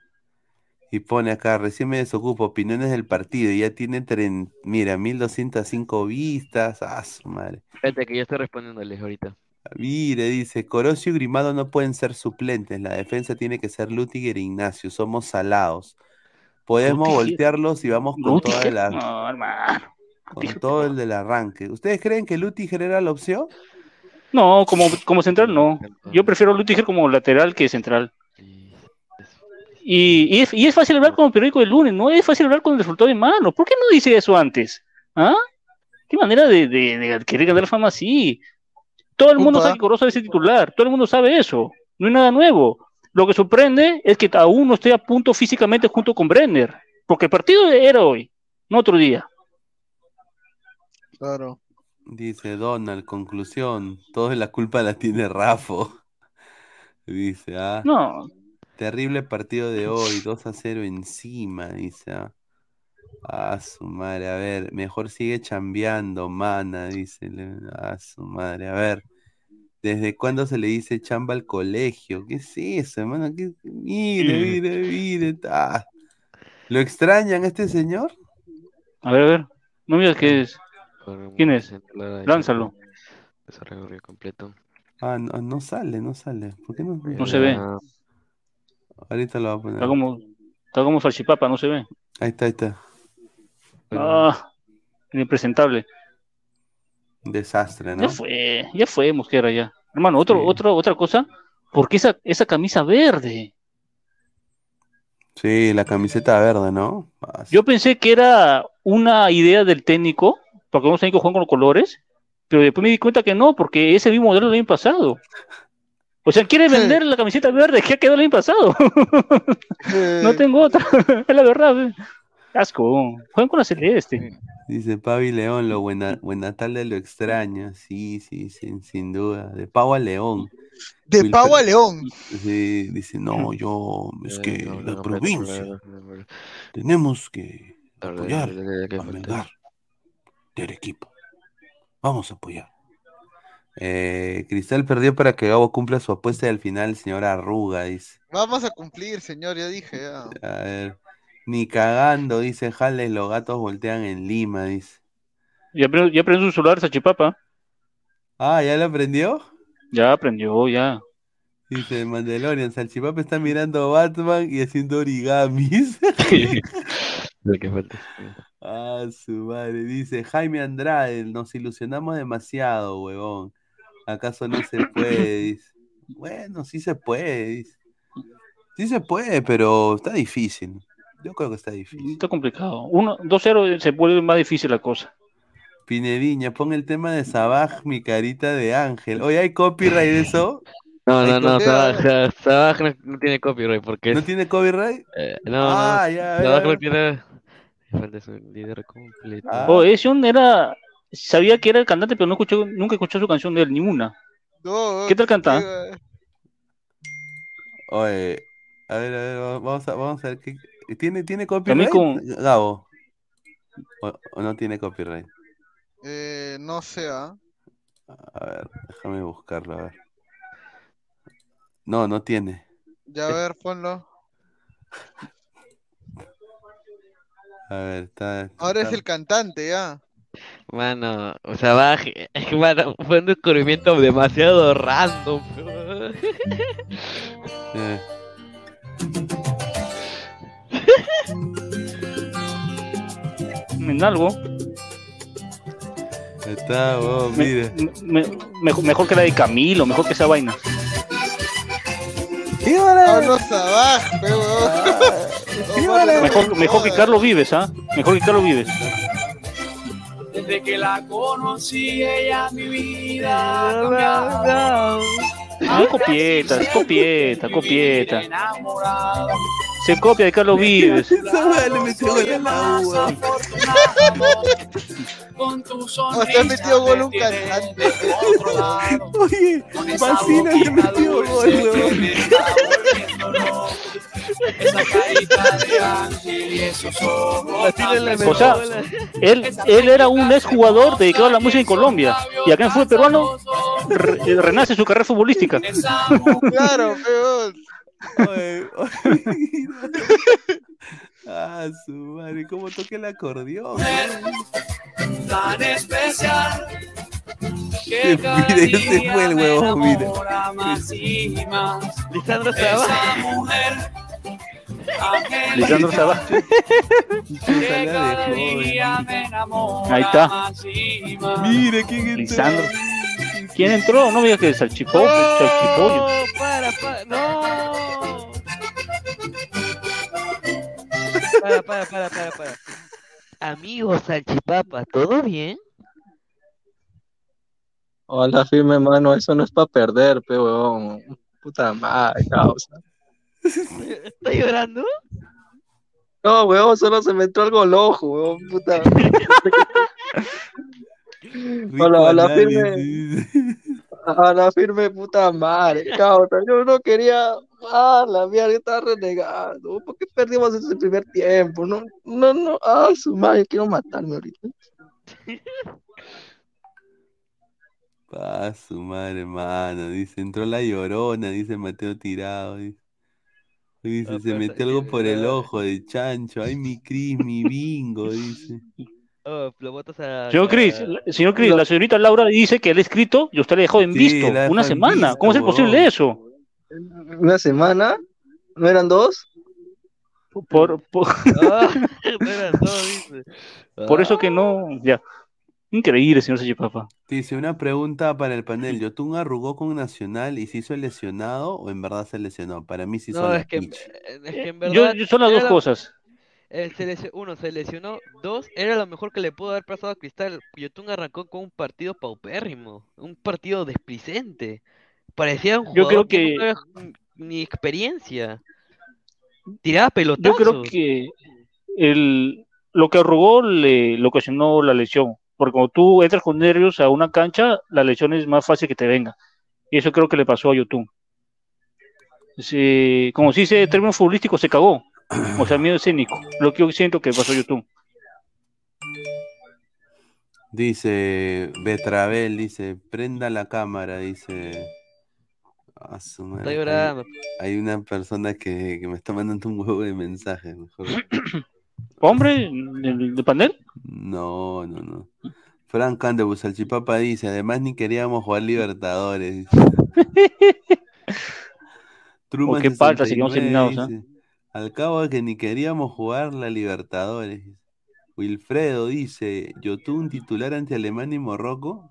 Speaker 3: Y pone acá, recién me desocupo, opiniones del partido. y Ya tiene, tren, mira, 1205 vistas. Ah, su madre.
Speaker 7: Espérate que yo estoy respondiéndoles ahorita.
Speaker 3: Mire, dice, Corosio y Grimado no pueden ser suplentes. La defensa tiene que ser Lutiger e Ignacio. Somos salados. Podemos
Speaker 4: Lutiger-
Speaker 3: voltearlos y vamos con toda
Speaker 4: Lutiger,
Speaker 3: la,
Speaker 4: no, hermano.
Speaker 3: Con todo el del arranque. ¿Ustedes creen que Lutiger era la opción?
Speaker 4: No, como, como central no. Yo prefiero a Lutiger como lateral que central. Y, y es, y es fácil hablar con el periódico del lunes, ¿no? Es fácil hablar con el resultado de mano. ¿Por qué no dice eso antes? ¿Ah? ¿Qué manera de, de, de querer ganar fama así? Todo el mundo
Speaker 8: Upa.
Speaker 4: sabe que Corozo es el titular, todo el mundo sabe eso. No hay nada nuevo. Lo que sorprende es que aún no esté a punto físicamente junto con Brenner. Porque el partido era hoy, no otro día.
Speaker 8: Claro.
Speaker 3: Dice Donald, conclusión, toda la culpa la tiene Rafo. Dice, ah,
Speaker 4: No,
Speaker 3: terrible partido de hoy, 2 a 0 encima, dice, ah. Ah, su madre, a ver, mejor sigue chambeando, mana, dice, ah, su madre, a ver, ¿desde cuándo se le dice chamba al colegio? ¿Qué es eso, hermano? ¿Qué- Mire, mire, mire, ah. ¿Lo extrañan a este señor?
Speaker 4: a ver, a ver. No miras que es. ¿Quién es? Lánzalo.
Speaker 7: Desarrollo completo.
Speaker 3: Ah, no, no sale, no sale. ¿Por qué no?
Speaker 4: No se ve.
Speaker 3: Ahorita lo voy a poner.
Speaker 4: Está como, está como salchipapa, no se ve.
Speaker 3: Ahí está, ahí está.
Speaker 4: Ah, impresentable.
Speaker 3: Desastre, ¿no?
Speaker 4: Ya fue, ya fue Mosquera ya. Hermano, otro, otro, otra cosa, ¿por qué esa, esa camisa verde?
Speaker 3: Sí, la camiseta verde, ¿no? Ah,
Speaker 4: Yo pensé que era una idea del técnico, porque unos técnicos juegan con los colores, pero después me di cuenta que no, porque ese mismo modelo del año pasado. O sea, quiere vender la camiseta verde que ha quedado el año pasado. no tengo otra, es la verdad. ve. Asco, juegan con la celeste.
Speaker 3: Dice Pavi León, lo buena, buena tarde lo extraña. Sí, sí, sin, sin duda. De Pau a León.
Speaker 8: De
Speaker 3: Wilfred-
Speaker 8: Pau a León.
Speaker 3: Sí, dice, no, yo, es que la provincia, tenemos que apoyar a Melgar de Arequipa. Vamos a apoyar. Eh, Cristal perdió para que Gabo cumpla su apuesta y al final, señor Arruga, dice.
Speaker 8: Vamos a cumplir, señor, ya dije. Ya.
Speaker 3: A ver, ni cagando, dice Jales, los gatos voltean en Lima, dice.
Speaker 4: Ya, aprendió- ya aprendió su celular salchipapa.
Speaker 3: Ah, ¿ya lo aprendió?
Speaker 4: Ya aprendió, ya.
Speaker 3: Dice Mandalorian, Salchipapa está mirando Batman y haciendo origamis.
Speaker 7: Lo que falta.
Speaker 3: Ah, su madre. Dice Jaime Andrade, nos ilusionamos demasiado, huevón. ¿Acaso no se puede? Dice. Bueno, sí se puede, dice. Sí se puede, pero está difícil. Yo creo que está difícil.
Speaker 4: Está complicado. Uno, 2-0 se vuelve más difícil la cosa.
Speaker 3: Pinediña, pon el tema de Sabaj, mi carita de ángel. Oye, ¿hay copyright de eso?
Speaker 7: No, no, no. Sabaj, Sabaj no, no tiene copyright porque
Speaker 3: ¿No tiene copyright?
Speaker 7: eh, no,
Speaker 3: Ah,
Speaker 7: no,
Speaker 3: ya,
Speaker 7: Sabaj
Speaker 3: ya.
Speaker 7: no tiene. Me falta su líder completo.
Speaker 3: Ah.
Speaker 4: Oh, ese un era. Sabía que era el cantante, pero no escuché, nunca escuché su canción de él, ni una.
Speaker 8: No,
Speaker 4: ¿Qué tal canta?
Speaker 8: eh,
Speaker 3: Oye, a ver, a ver, vamos a, vamos a ver qué. ¿Tiene, tiene copyright?
Speaker 4: con-
Speaker 3: Gabo. O, o no tiene copyright?
Speaker 8: eh, no sé, ¿ah?
Speaker 3: A ver, déjame buscarlo, a ver. No, no tiene.
Speaker 8: Ya a ver, ponlo.
Speaker 3: A ver, está.
Speaker 8: Ahora es el cantante, ya.
Speaker 7: Mano, o sea, que, mano, fue un descubrimiento demasiado random.
Speaker 3: eh,
Speaker 4: En algo.
Speaker 3: Ahí está,
Speaker 4: Me-
Speaker 3: mira.
Speaker 4: me- mejor, que la de Camilo, mejor que esa vaina.
Speaker 8: Vámonos abajo, pe, weón.
Speaker 4: Mejor, mejor que Carlos Vives, ¿ah? Mejor que Carlos Vives.
Speaker 10: Desde que la conocí, ella mi vida ha cambiado.
Speaker 4: Ah, copieta, es copieta, copieta. Se copia de Carlos Vives.
Speaker 3: Le metió gol a la U, weón.
Speaker 10: Con tu sonrisa
Speaker 8: te has metido gol un cantante.
Speaker 3: Oye, Vacina le metió gol,
Speaker 10: Esa carita de ángel y esos ojos tan
Speaker 4: O sea, él, él era un exjugador dedicado a la música en Colombia. Y acá en fútbol peruano re- renace su carrera futbolística.
Speaker 8: Claro, pe, weón.
Speaker 3: Oye, oye. Ah, su madre, cómo toca el acordeón.
Speaker 10: tan especial
Speaker 3: Que mira, ya se fue el huevón, mira.
Speaker 10: más más.
Speaker 7: Lisandro
Speaker 10: Esa mujer,
Speaker 4: Lisandro
Speaker 10: enamora
Speaker 4: Ahí está.
Speaker 3: Mira quién entró.
Speaker 4: Lisandro. ¿Quién entró? No me digas que es Salchipollo. Salchipollo.
Speaker 7: No, para, para, no. Para, para, para, para, para. Amigo Salchipapa, ¿todo bien?
Speaker 11: Hola, firme, mano, eso no es para perder, pe, weón. Puta madre, causa.
Speaker 7: ¿Estás llorando?
Speaker 11: No, weón, solo se me entró algo al ojo, weón, puta.
Speaker 3: Rico
Speaker 11: Hola, hola,
Speaker 3: análisis.
Speaker 11: firme. A la firme, puta madre, causa. Yo no quería. Ah, la mierda, yo estaba renegando. ¿Por qué perdimos ese primer tiempo? No, no, no. Ah, su madre, quiero matarme ahorita.
Speaker 3: Pa, su madre, mano. Dice, entró la llorona, dice Mateo Tirado. Dice, Dice,
Speaker 7: Ah,
Speaker 3: se
Speaker 7: pero
Speaker 3: metió algo por el
Speaker 7: ah.
Speaker 3: ojo de chancho. Ay, mi Cris, mi bingo, dice.
Speaker 7: Oh, lo botas a.
Speaker 4: Señor Cris, señor Cris, la señorita Laura dice que el escrito y usted le dejó en
Speaker 3: Sí,
Speaker 4: visto una semana.
Speaker 3: visto,
Speaker 4: ¿Cómo es posible eso?
Speaker 11: Una semana. ¿No eran dos?
Speaker 4: Por, por,
Speaker 7: Ah, no eran dos, dice.
Speaker 4: por eso que no. Ya. Increíble, señor Salchipapa.
Speaker 3: Dice, una pregunta para el panel. ¿Yotun arrugó con Nacional y se hizo lesionado o en verdad se lesionó? Para mí sí
Speaker 7: No,
Speaker 3: son
Speaker 7: es
Speaker 3: las
Speaker 7: que,
Speaker 3: pitch.
Speaker 7: es que en
Speaker 4: Yo,
Speaker 7: verdad.
Speaker 4: yo son las dos
Speaker 7: la-
Speaker 4: cosas.
Speaker 7: el se lesio- uno, se lesionó. Dos, era lo mejor que le pudo haber pasado a Cristal. Yotun arrancó con un partido paupérrimo. Un partido desplicente. Parecía un
Speaker 4: Yo creo
Speaker 7: jugador que
Speaker 4: que-
Speaker 7: no tenía ni experiencia. Tiraba
Speaker 4: Yo
Speaker 7: pelotazos.
Speaker 4: creo que el, lo que arrugó le, le ocasionó la lesión. Porque cuando tú entras con nervios a una cancha, la lesión es más fácil que te venga. Y eso creo que le pasó a Yotun. Se- como si dice término futbolístico, se cagó. O sea, miedo escénico. Lo que yo siento que pasó a Yotun.
Speaker 3: Dice Betravel, dice, prenda la cámara, dice. A su madre,
Speaker 7: Está
Speaker 3: hay-
Speaker 7: llorando.
Speaker 3: Hay, una persona que, que me está mandando un huevo de mensajes. Mejor.
Speaker 4: ¿Hombre de, de panel?
Speaker 3: No, no, no. Frank Candebus, Salchipapa dice, además ni queríamos jugar Libertadores. Truman
Speaker 4: Oh, qué falta, seguimos
Speaker 3: 69
Speaker 4: eliminados, ¿ah?
Speaker 3: dice, Al cabo de que ni queríamos jugar la Libertadores. dice. Wilfredo dice, Yotun titular ante Alemania y Morroco.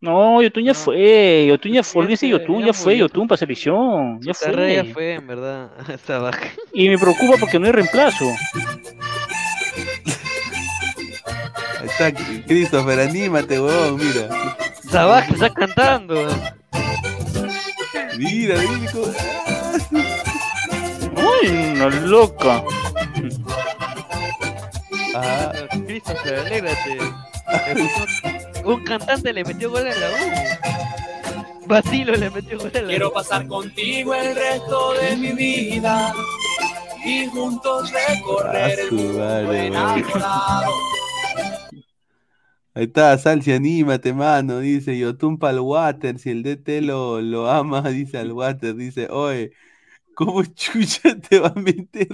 Speaker 4: No, Yotun ya fue. Yotun ya fue. Olvídese de
Speaker 7: fue,
Speaker 4: Yotun,
Speaker 7: ya
Speaker 4: ya fue.
Speaker 7: murió.
Speaker 4: Yotun para selección. Ya
Speaker 7: Su carrera
Speaker 4: fue.
Speaker 7: ya fue, en verdad. Esa baja.
Speaker 4: Y me preocupa porque no hay reemplazo.
Speaker 3: Ahí está, Christopher, anímate, huevón, mira.
Speaker 7: Sabaj está cantando.
Speaker 3: Mira, mira
Speaker 4: Uy, una loca.
Speaker 3: Ah,
Speaker 7: Christopher, alégrate. Un cantante le metió gol a la U. Basilo le metió gol a la
Speaker 10: Quiero pasar contigo el resto de mi vida y juntos recorrer el
Speaker 3: su
Speaker 10: mundo enamorado.
Speaker 3: Ahí está, Salsi, anímate, mano. Dice Yotun pa'l water. Si el DT lo, lo ama, dice al water. Dice, oye, ¿cómo chucha te va a meter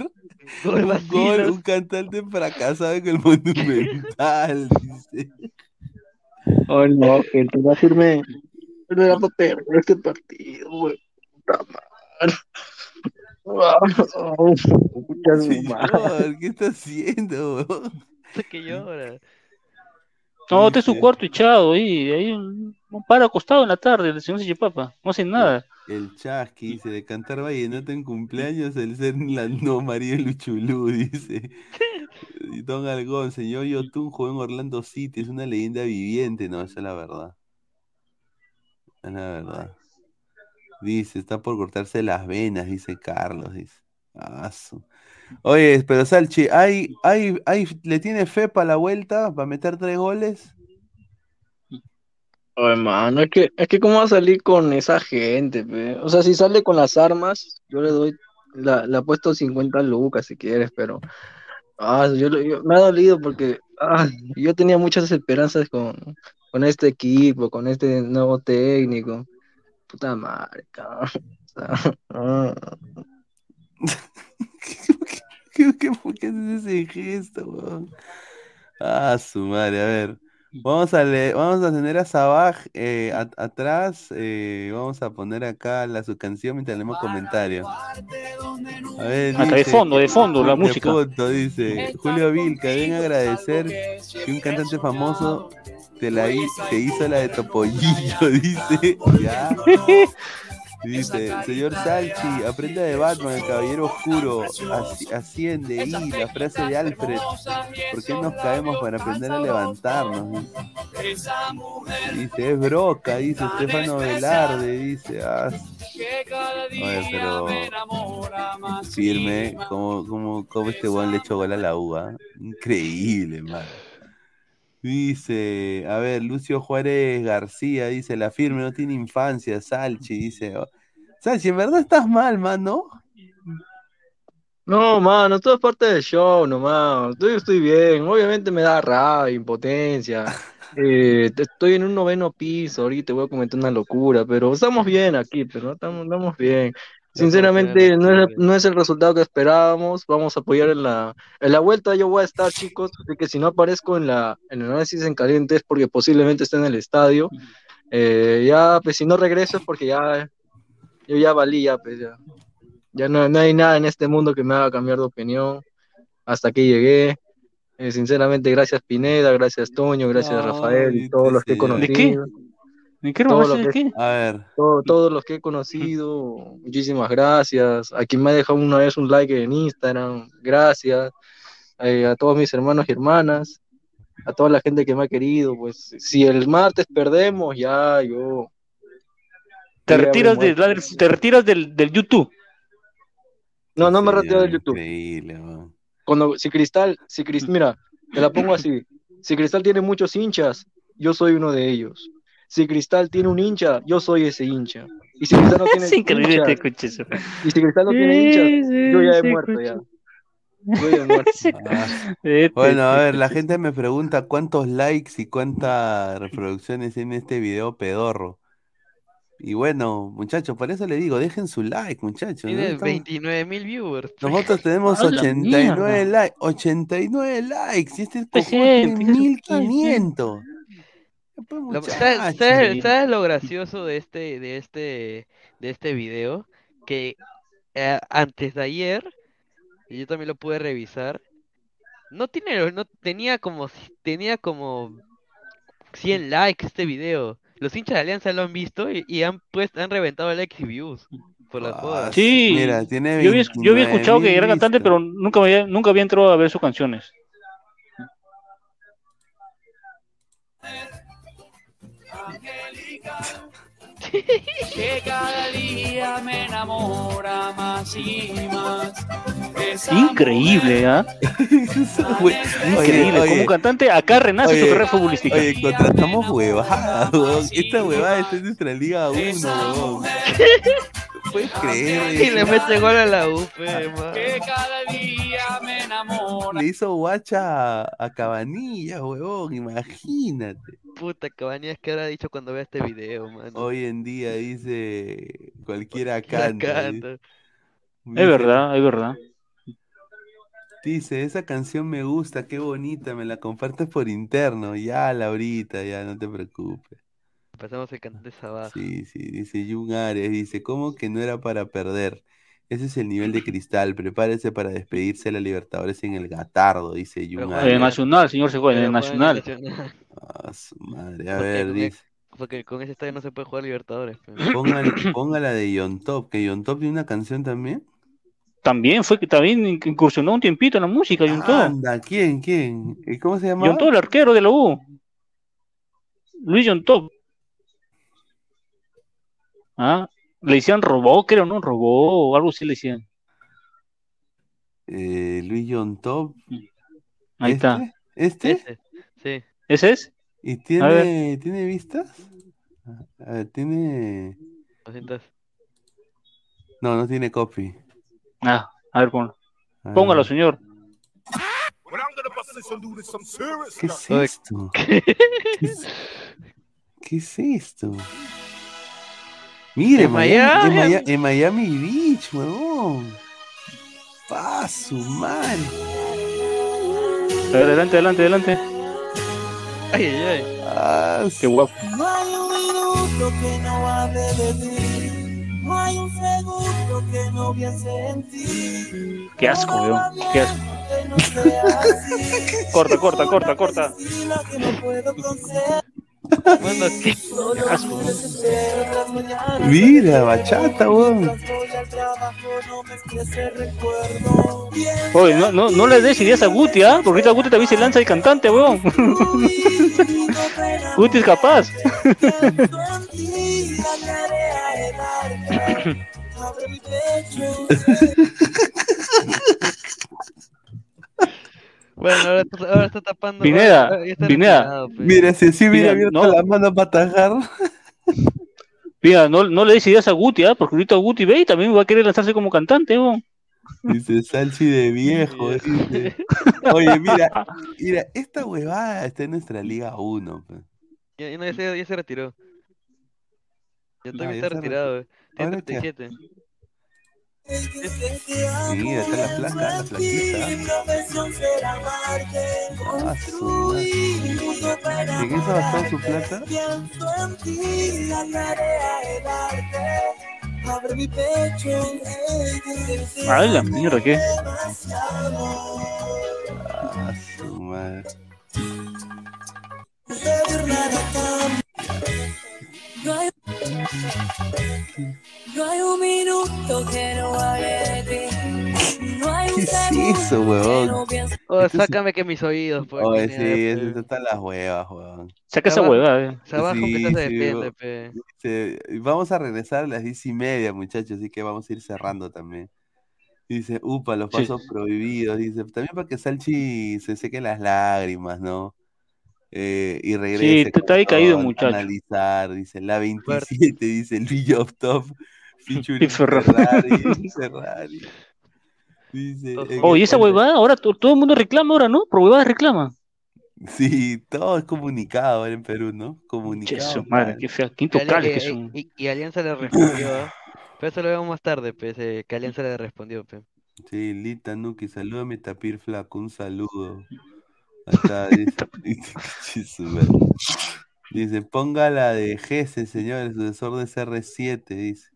Speaker 7: Gol
Speaker 3: un
Speaker 7: Basilo.
Speaker 3: gol, un cantante fracasado en el Monumental? Dice.
Speaker 11: Ay, no, gente, va a firme. No era para perder este partido, güey. Puta madre. Pucha su madre.
Speaker 3: Señor, ¿qué está haciendo, weón?
Speaker 7: que llora.
Speaker 4: No, está en su cuarto echado ahí, ahí un, un par acostado en la tarde, el señor Papa, no hace nada.
Speaker 3: El Chasqui dice, de cantar vallenato en cumpleaños, el ser la no María Luchulú, dice. Y Don Algón, señor Yotun jugó en Orlando City, es una leyenda viviente, no, esa es la verdad. Es la verdad. Dice, está por cortarse las venas, dice Carlos, dice. Ah, Oye, pero Salchi, ¿hay, hay, hay, ¿le tiene fe para la vuelta? ¿Para meter tres goles?
Speaker 11: Oh, hermano, es que, es que cómo va a salir con esa gente, pe? O sea, si sale con las armas, yo le doy, la, le apuesto 50 lucas si quieres, pero ah, yo, yo- me ha dolido porque ah, yo tenía muchas esperanzas con, con este equipo, con este nuevo técnico. Puta ah.
Speaker 3: ¿Qué, qué, por qué haces ese gesto? Ah, su madre, a ver. Vamos a leer, vamos a tener a Sabaj eh, a- atrás. eh, vamos a poner acá la su canción mientras leemos comentarios. A ver,
Speaker 4: Hasta de
Speaker 3: dice-
Speaker 4: fondo, de fondo, la
Speaker 3: de
Speaker 4: música.
Speaker 3: fondo, dice Julio Vilca, ven a agradecer que un cantante famoso te la te hizo la de Topollillo, dice. Ya. Dice, señor Salchi, aprenda de Batman, el caballero oscuro, asci- asciende y la frase de Alfred, ¿por qué nos caemos para aprender a levantarnos? Dice, es broca, dice Estefano Velarde, dice, ah, Oye, pero firme, como, como, como este weón le echó gol a la uva. Increíble, mano. Dice, a ver, Lucio Juárez García dice, la firme no tiene infancia, Salchi, dice. oh, Salchi, en verdad estás mal, mano.
Speaker 11: No, mano, todo es parte del show nomás. Estoy, estoy bien. Obviamente me da rabia, impotencia. Eh, estoy en un noveno piso, ahorita voy a comentar una locura, pero estamos bien aquí, pero no estamos, estamos bien. Sinceramente, no es, no es el resultado que esperábamos. Vamos a apoyar en la, en la vuelta. Yo voy a estar, chicos, así que si no aparezco en la, en el análisis en caliente es porque posiblemente esté en el estadio. Eh, ya, pues si no regreso es porque ya, yo ya valí, ya, pues ya. Ya no, no hay nada en este mundo que me haga cambiar de opinión. Hasta aquí llegué. Eh, sinceramente, gracias Pineda, gracias Toño, gracias Rafael y todos los que he conocido.
Speaker 4: ¿De qué
Speaker 11: Todos
Speaker 4: hermano?
Speaker 11: los
Speaker 4: ¿De
Speaker 11: que-
Speaker 4: qué?
Speaker 3: A ver,
Speaker 11: todo- todos los que he conocido, muchísimas gracias. A quien me ha dejado una vez un like en Instagram, gracias. Eh, a todos mis hermanos y hermanas, a toda la gente que me ha querido. Pues si el martes perdemos, ya yo.
Speaker 4: Te retiras, de, te retiras del, del YouTube.
Speaker 11: No, no me retiro del YouTube.
Speaker 3: Increíble.
Speaker 11: Cuando, si Cristal, si Cris- mira, te la pongo así. Si Cristal tiene muchos hinchas, yo soy uno de ellos. Si Cristal tiene un hincha, yo soy ese hincha. Y si Cristal no tiene
Speaker 4: Es este coche. eso.
Speaker 11: y si Cristal no tiene hinchas,
Speaker 4: Sí,
Speaker 11: yo ya he
Speaker 4: sí,
Speaker 11: muerto ya. Yo ya he muerto.
Speaker 3: Ah, Bueno, a ver, la gente me pregunta cuántos likes y cuántas reproducciones tiene este video pedorro. Y bueno, muchachos, por eso le digo, dejen su like, muchachos. ¿no?
Speaker 7: Tiene
Speaker 3: Estamos-
Speaker 7: 29 mil viewers.
Speaker 3: Nosotros tenemos
Speaker 4: ¡A la
Speaker 3: 89
Speaker 4: mierda!
Speaker 3: likes, 89 likes, y este tiene
Speaker 4: se-
Speaker 3: 1500. Pues,
Speaker 7: ¿sabes,
Speaker 3: muchachos.
Speaker 7: sabes- sabes lo gracioso de este, de este, de este video? Que eh, antes de ayer, y yo también lo pude revisar, no tiene, no tenía como, tenía como 100 likes este video. Los hinchas de Alianza lo han visto y, y han pues, han reventado likes y views por las
Speaker 3: Ah,
Speaker 7: jodas.
Speaker 4: Sí,
Speaker 3: Mira, tiene
Speaker 4: yo había, yo había escuchado que
Speaker 3: 29.000
Speaker 4: era cantante, pero nunca, había, nunca había entrado a ver sus canciones.
Speaker 10: Que cada día me enamora más y más.
Speaker 4: Increíble, ¿ah?
Speaker 3: Oye,
Speaker 4: Increíble.
Speaker 3: oye,
Speaker 4: Como cantante, acá renace su
Speaker 3: oye,
Speaker 4: carrera futbolística.
Speaker 3: Oye, contratamos huevadas. Esta huevada está en nuestra Liga 1, weón. Puedes creer,
Speaker 7: Y le mete gol a la UP, man.
Speaker 10: que cada día me enamora.
Speaker 3: Le hizo guacha a, a Cabanilla, huevón, imagínate.
Speaker 7: Puta, Cabañas, ¿qué habrá dicho cuando vea este video, man?
Speaker 3: Hoy en día dice cualquiera canta.
Speaker 7: canta.
Speaker 4: Es verdad, es verdad.
Speaker 3: Dice, esa canción me gusta, qué bonita, me la compartes por interno. Ya, Laurita, ya, no te preocupes.
Speaker 7: Pasamos el cantante Sabaj.
Speaker 3: Sí, sí, dice Jun Ares, dice, ¿cómo que no era para perder? Ese es el nivel de cristal. Prepárese para despedirse de la Libertadores en el Gatardo, dice Jun
Speaker 4: En el. Nacional, señor, se juega en el Nacional.
Speaker 3: Ah, su madre. A
Speaker 7: Porque
Speaker 3: ver,
Speaker 7: e-
Speaker 3: dice.
Speaker 7: porque con ese estadio no se puede jugar Libertadores. pe.
Speaker 3: Ponga, ponga la de Yon Top, que Yon Top tiene una canción también.
Speaker 4: También fue que también incursionó un tiempito en la música, John Top.
Speaker 3: Anda, ¿quién? ¿Quién? ¿Y ¿Cómo se llama?
Speaker 4: John Top, el arquero de la U. Luis John Top. Ah, le decían robó, creo, ¿no? Robó o algo así le decían.
Speaker 3: Eh, Luis Top.
Speaker 4: Ahí está.
Speaker 3: ¿Este?
Speaker 7: Ese, sí.
Speaker 4: ¿Ese es?
Speaker 3: ¿Y tiene, tiene vistas? A ver, tiene.
Speaker 7: 200.
Speaker 3: No, no tiene copy.
Speaker 4: Ah, a ver, ponlo.
Speaker 3: A
Speaker 4: Póngalo,
Speaker 3: ver.
Speaker 4: señor.
Speaker 3: ¿Qué es esto? ¿Qué es, qué es esto? Mire,
Speaker 7: En
Speaker 3: Miami, en,
Speaker 7: Miami.
Speaker 3: Maya- en Miami Beach, huevón. Pa' su madre.
Speaker 4: A ver, adelante, adelante, adelante.
Speaker 7: Ay, ay, ay.
Speaker 3: Ah,
Speaker 4: Qué guapo.
Speaker 10: No hay un minuto que no hable de ti. No hay un segundo que no piense en ti.
Speaker 4: Qué asco, weón. Qué asco.
Speaker 10: Que no sea así.
Speaker 4: Corta, corta, corta, corta.
Speaker 3: Mira, bachata, weón.
Speaker 4: Oye, no, no, no le des ideas a Guti, ¿ah? Porque ahorita Guti también se lanza de cantante, weón. Guti es capaz.
Speaker 10: Pienso en ti, la tarea es larga. Abre mi pecho.
Speaker 7: Bueno, ahora, está- ahora está tapando.
Speaker 4: Pineda,
Speaker 7: está
Speaker 4: Pineda.
Speaker 7: retirado, pe.
Speaker 3: Mira, si hubiera
Speaker 4: Mira,
Speaker 3: abierto
Speaker 4: no.
Speaker 3: la mano para atajar.
Speaker 4: Mira, no, no le des ideas a Guti, ¿ah? Porque ahorita Guti ve y también va a querer lanzarse como cantante, weón.
Speaker 3: Dice Salchi de viejo. dice. Oye, mira, mira, esta huevada está en nuestra Liga 1. pe.
Speaker 7: Ya, ya no, ya se, ya se retiró. Ya
Speaker 3: Ah,
Speaker 7: también
Speaker 3: ya
Speaker 7: está
Speaker 3: se
Speaker 7: retirado. eh. Tiene
Speaker 3: ¿Ahora qué?
Speaker 7: 37.
Speaker 3: Mira, está la flaca, la
Speaker 10: amarte.
Speaker 3: Ah, su. ¿En ha gastado su plata?
Speaker 4: Ay, la mierda, ¿qué?
Speaker 3: Ah, su madre.
Speaker 10: No hay, no hay un minuto que no hable de ti. No hay un
Speaker 3: ¿Qué es eso,
Speaker 10: no piense
Speaker 7: Oh,
Speaker 3: Esto es-
Speaker 7: sácame que mis oídos, pues.
Speaker 3: Oye,
Speaker 7: Pineda,
Speaker 3: sí,
Speaker 7: pe.
Speaker 3: eso están las huevas, weón.
Speaker 4: Saca esa huevada, eh.
Speaker 7: Abajo
Speaker 3: Sí,
Speaker 7: se
Speaker 3: sí, weón.
Speaker 7: pe.
Speaker 3: Dice, vamos a regresar a las diez y media, muchachos, así que vamos a ir cerrando también. Dice, upa, los
Speaker 4: Sí.
Speaker 3: pasos prohibidos. Dice, también para que Salchi se seque las lágrimas, ¿no? Eh, y regrese.
Speaker 4: está
Speaker 3: con
Speaker 4: ahí caído, muchacho.
Speaker 3: Analizar, dice, la 27, dice Luis of Top,
Speaker 4: Ferrari.
Speaker 3: Ferrari, Ferrari. Dice, en
Speaker 4: Oye, esa huevada, ahora to- todo el mundo reclama ahora, ¿no? Por huevada reclama.
Speaker 3: Sí, todo es comunicado ahora en Perú, ¿no? Comunicado.
Speaker 4: su madre, qué fea,
Speaker 7: Ali-
Speaker 4: intocables que
Speaker 7: y-
Speaker 4: son.
Speaker 7: y, y Alianza le respondió, ¿ah? Pero eso lo vemos más tarde, pe, ese- que Alianza le respondió, pe.
Speaker 3: Sí, Lita Nuki, salúdame Tapir Flaco, un saludo. Dice, dice, ponga la de Gese, señor, el sucesor de CR7, dice.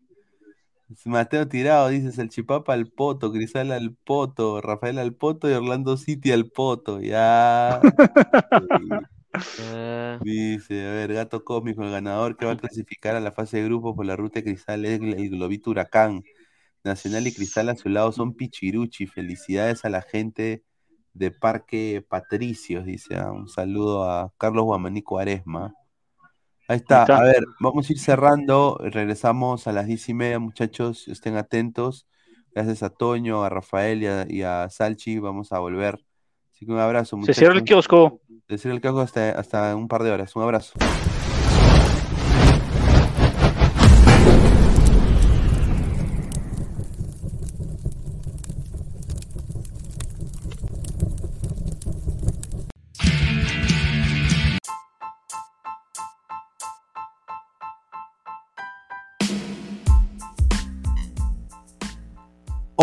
Speaker 3: Mateo Tirado, dice, Salchipapa al Poto, Crisal al Poto, Rafael al Poto y Orlando City al Poto, ya. Dice, a ver, Gato Cósmico, el ganador que va a clasificar a la fase de grupos por la ruta de Cristal es el Globito Huracán. Nacional y Cristal a su lado son Pichiruchi. Felicidades a la gente de Parque Patricios, dice. ah, Un saludo a Carlos Guamaní Cuaresma. Ahí está. A ver, vamos a ir cerrando. Regresamos a las diez y media, muchachos. Estén atentos. Gracias a Toño, a Rafael y a, y a Salchi. Vamos a volver. Así que un abrazo,
Speaker 4: Se
Speaker 3: muchachos.
Speaker 4: cierra el kiosco.
Speaker 3: Se cierra el kiosco hasta, hasta un par de horas. Un abrazo.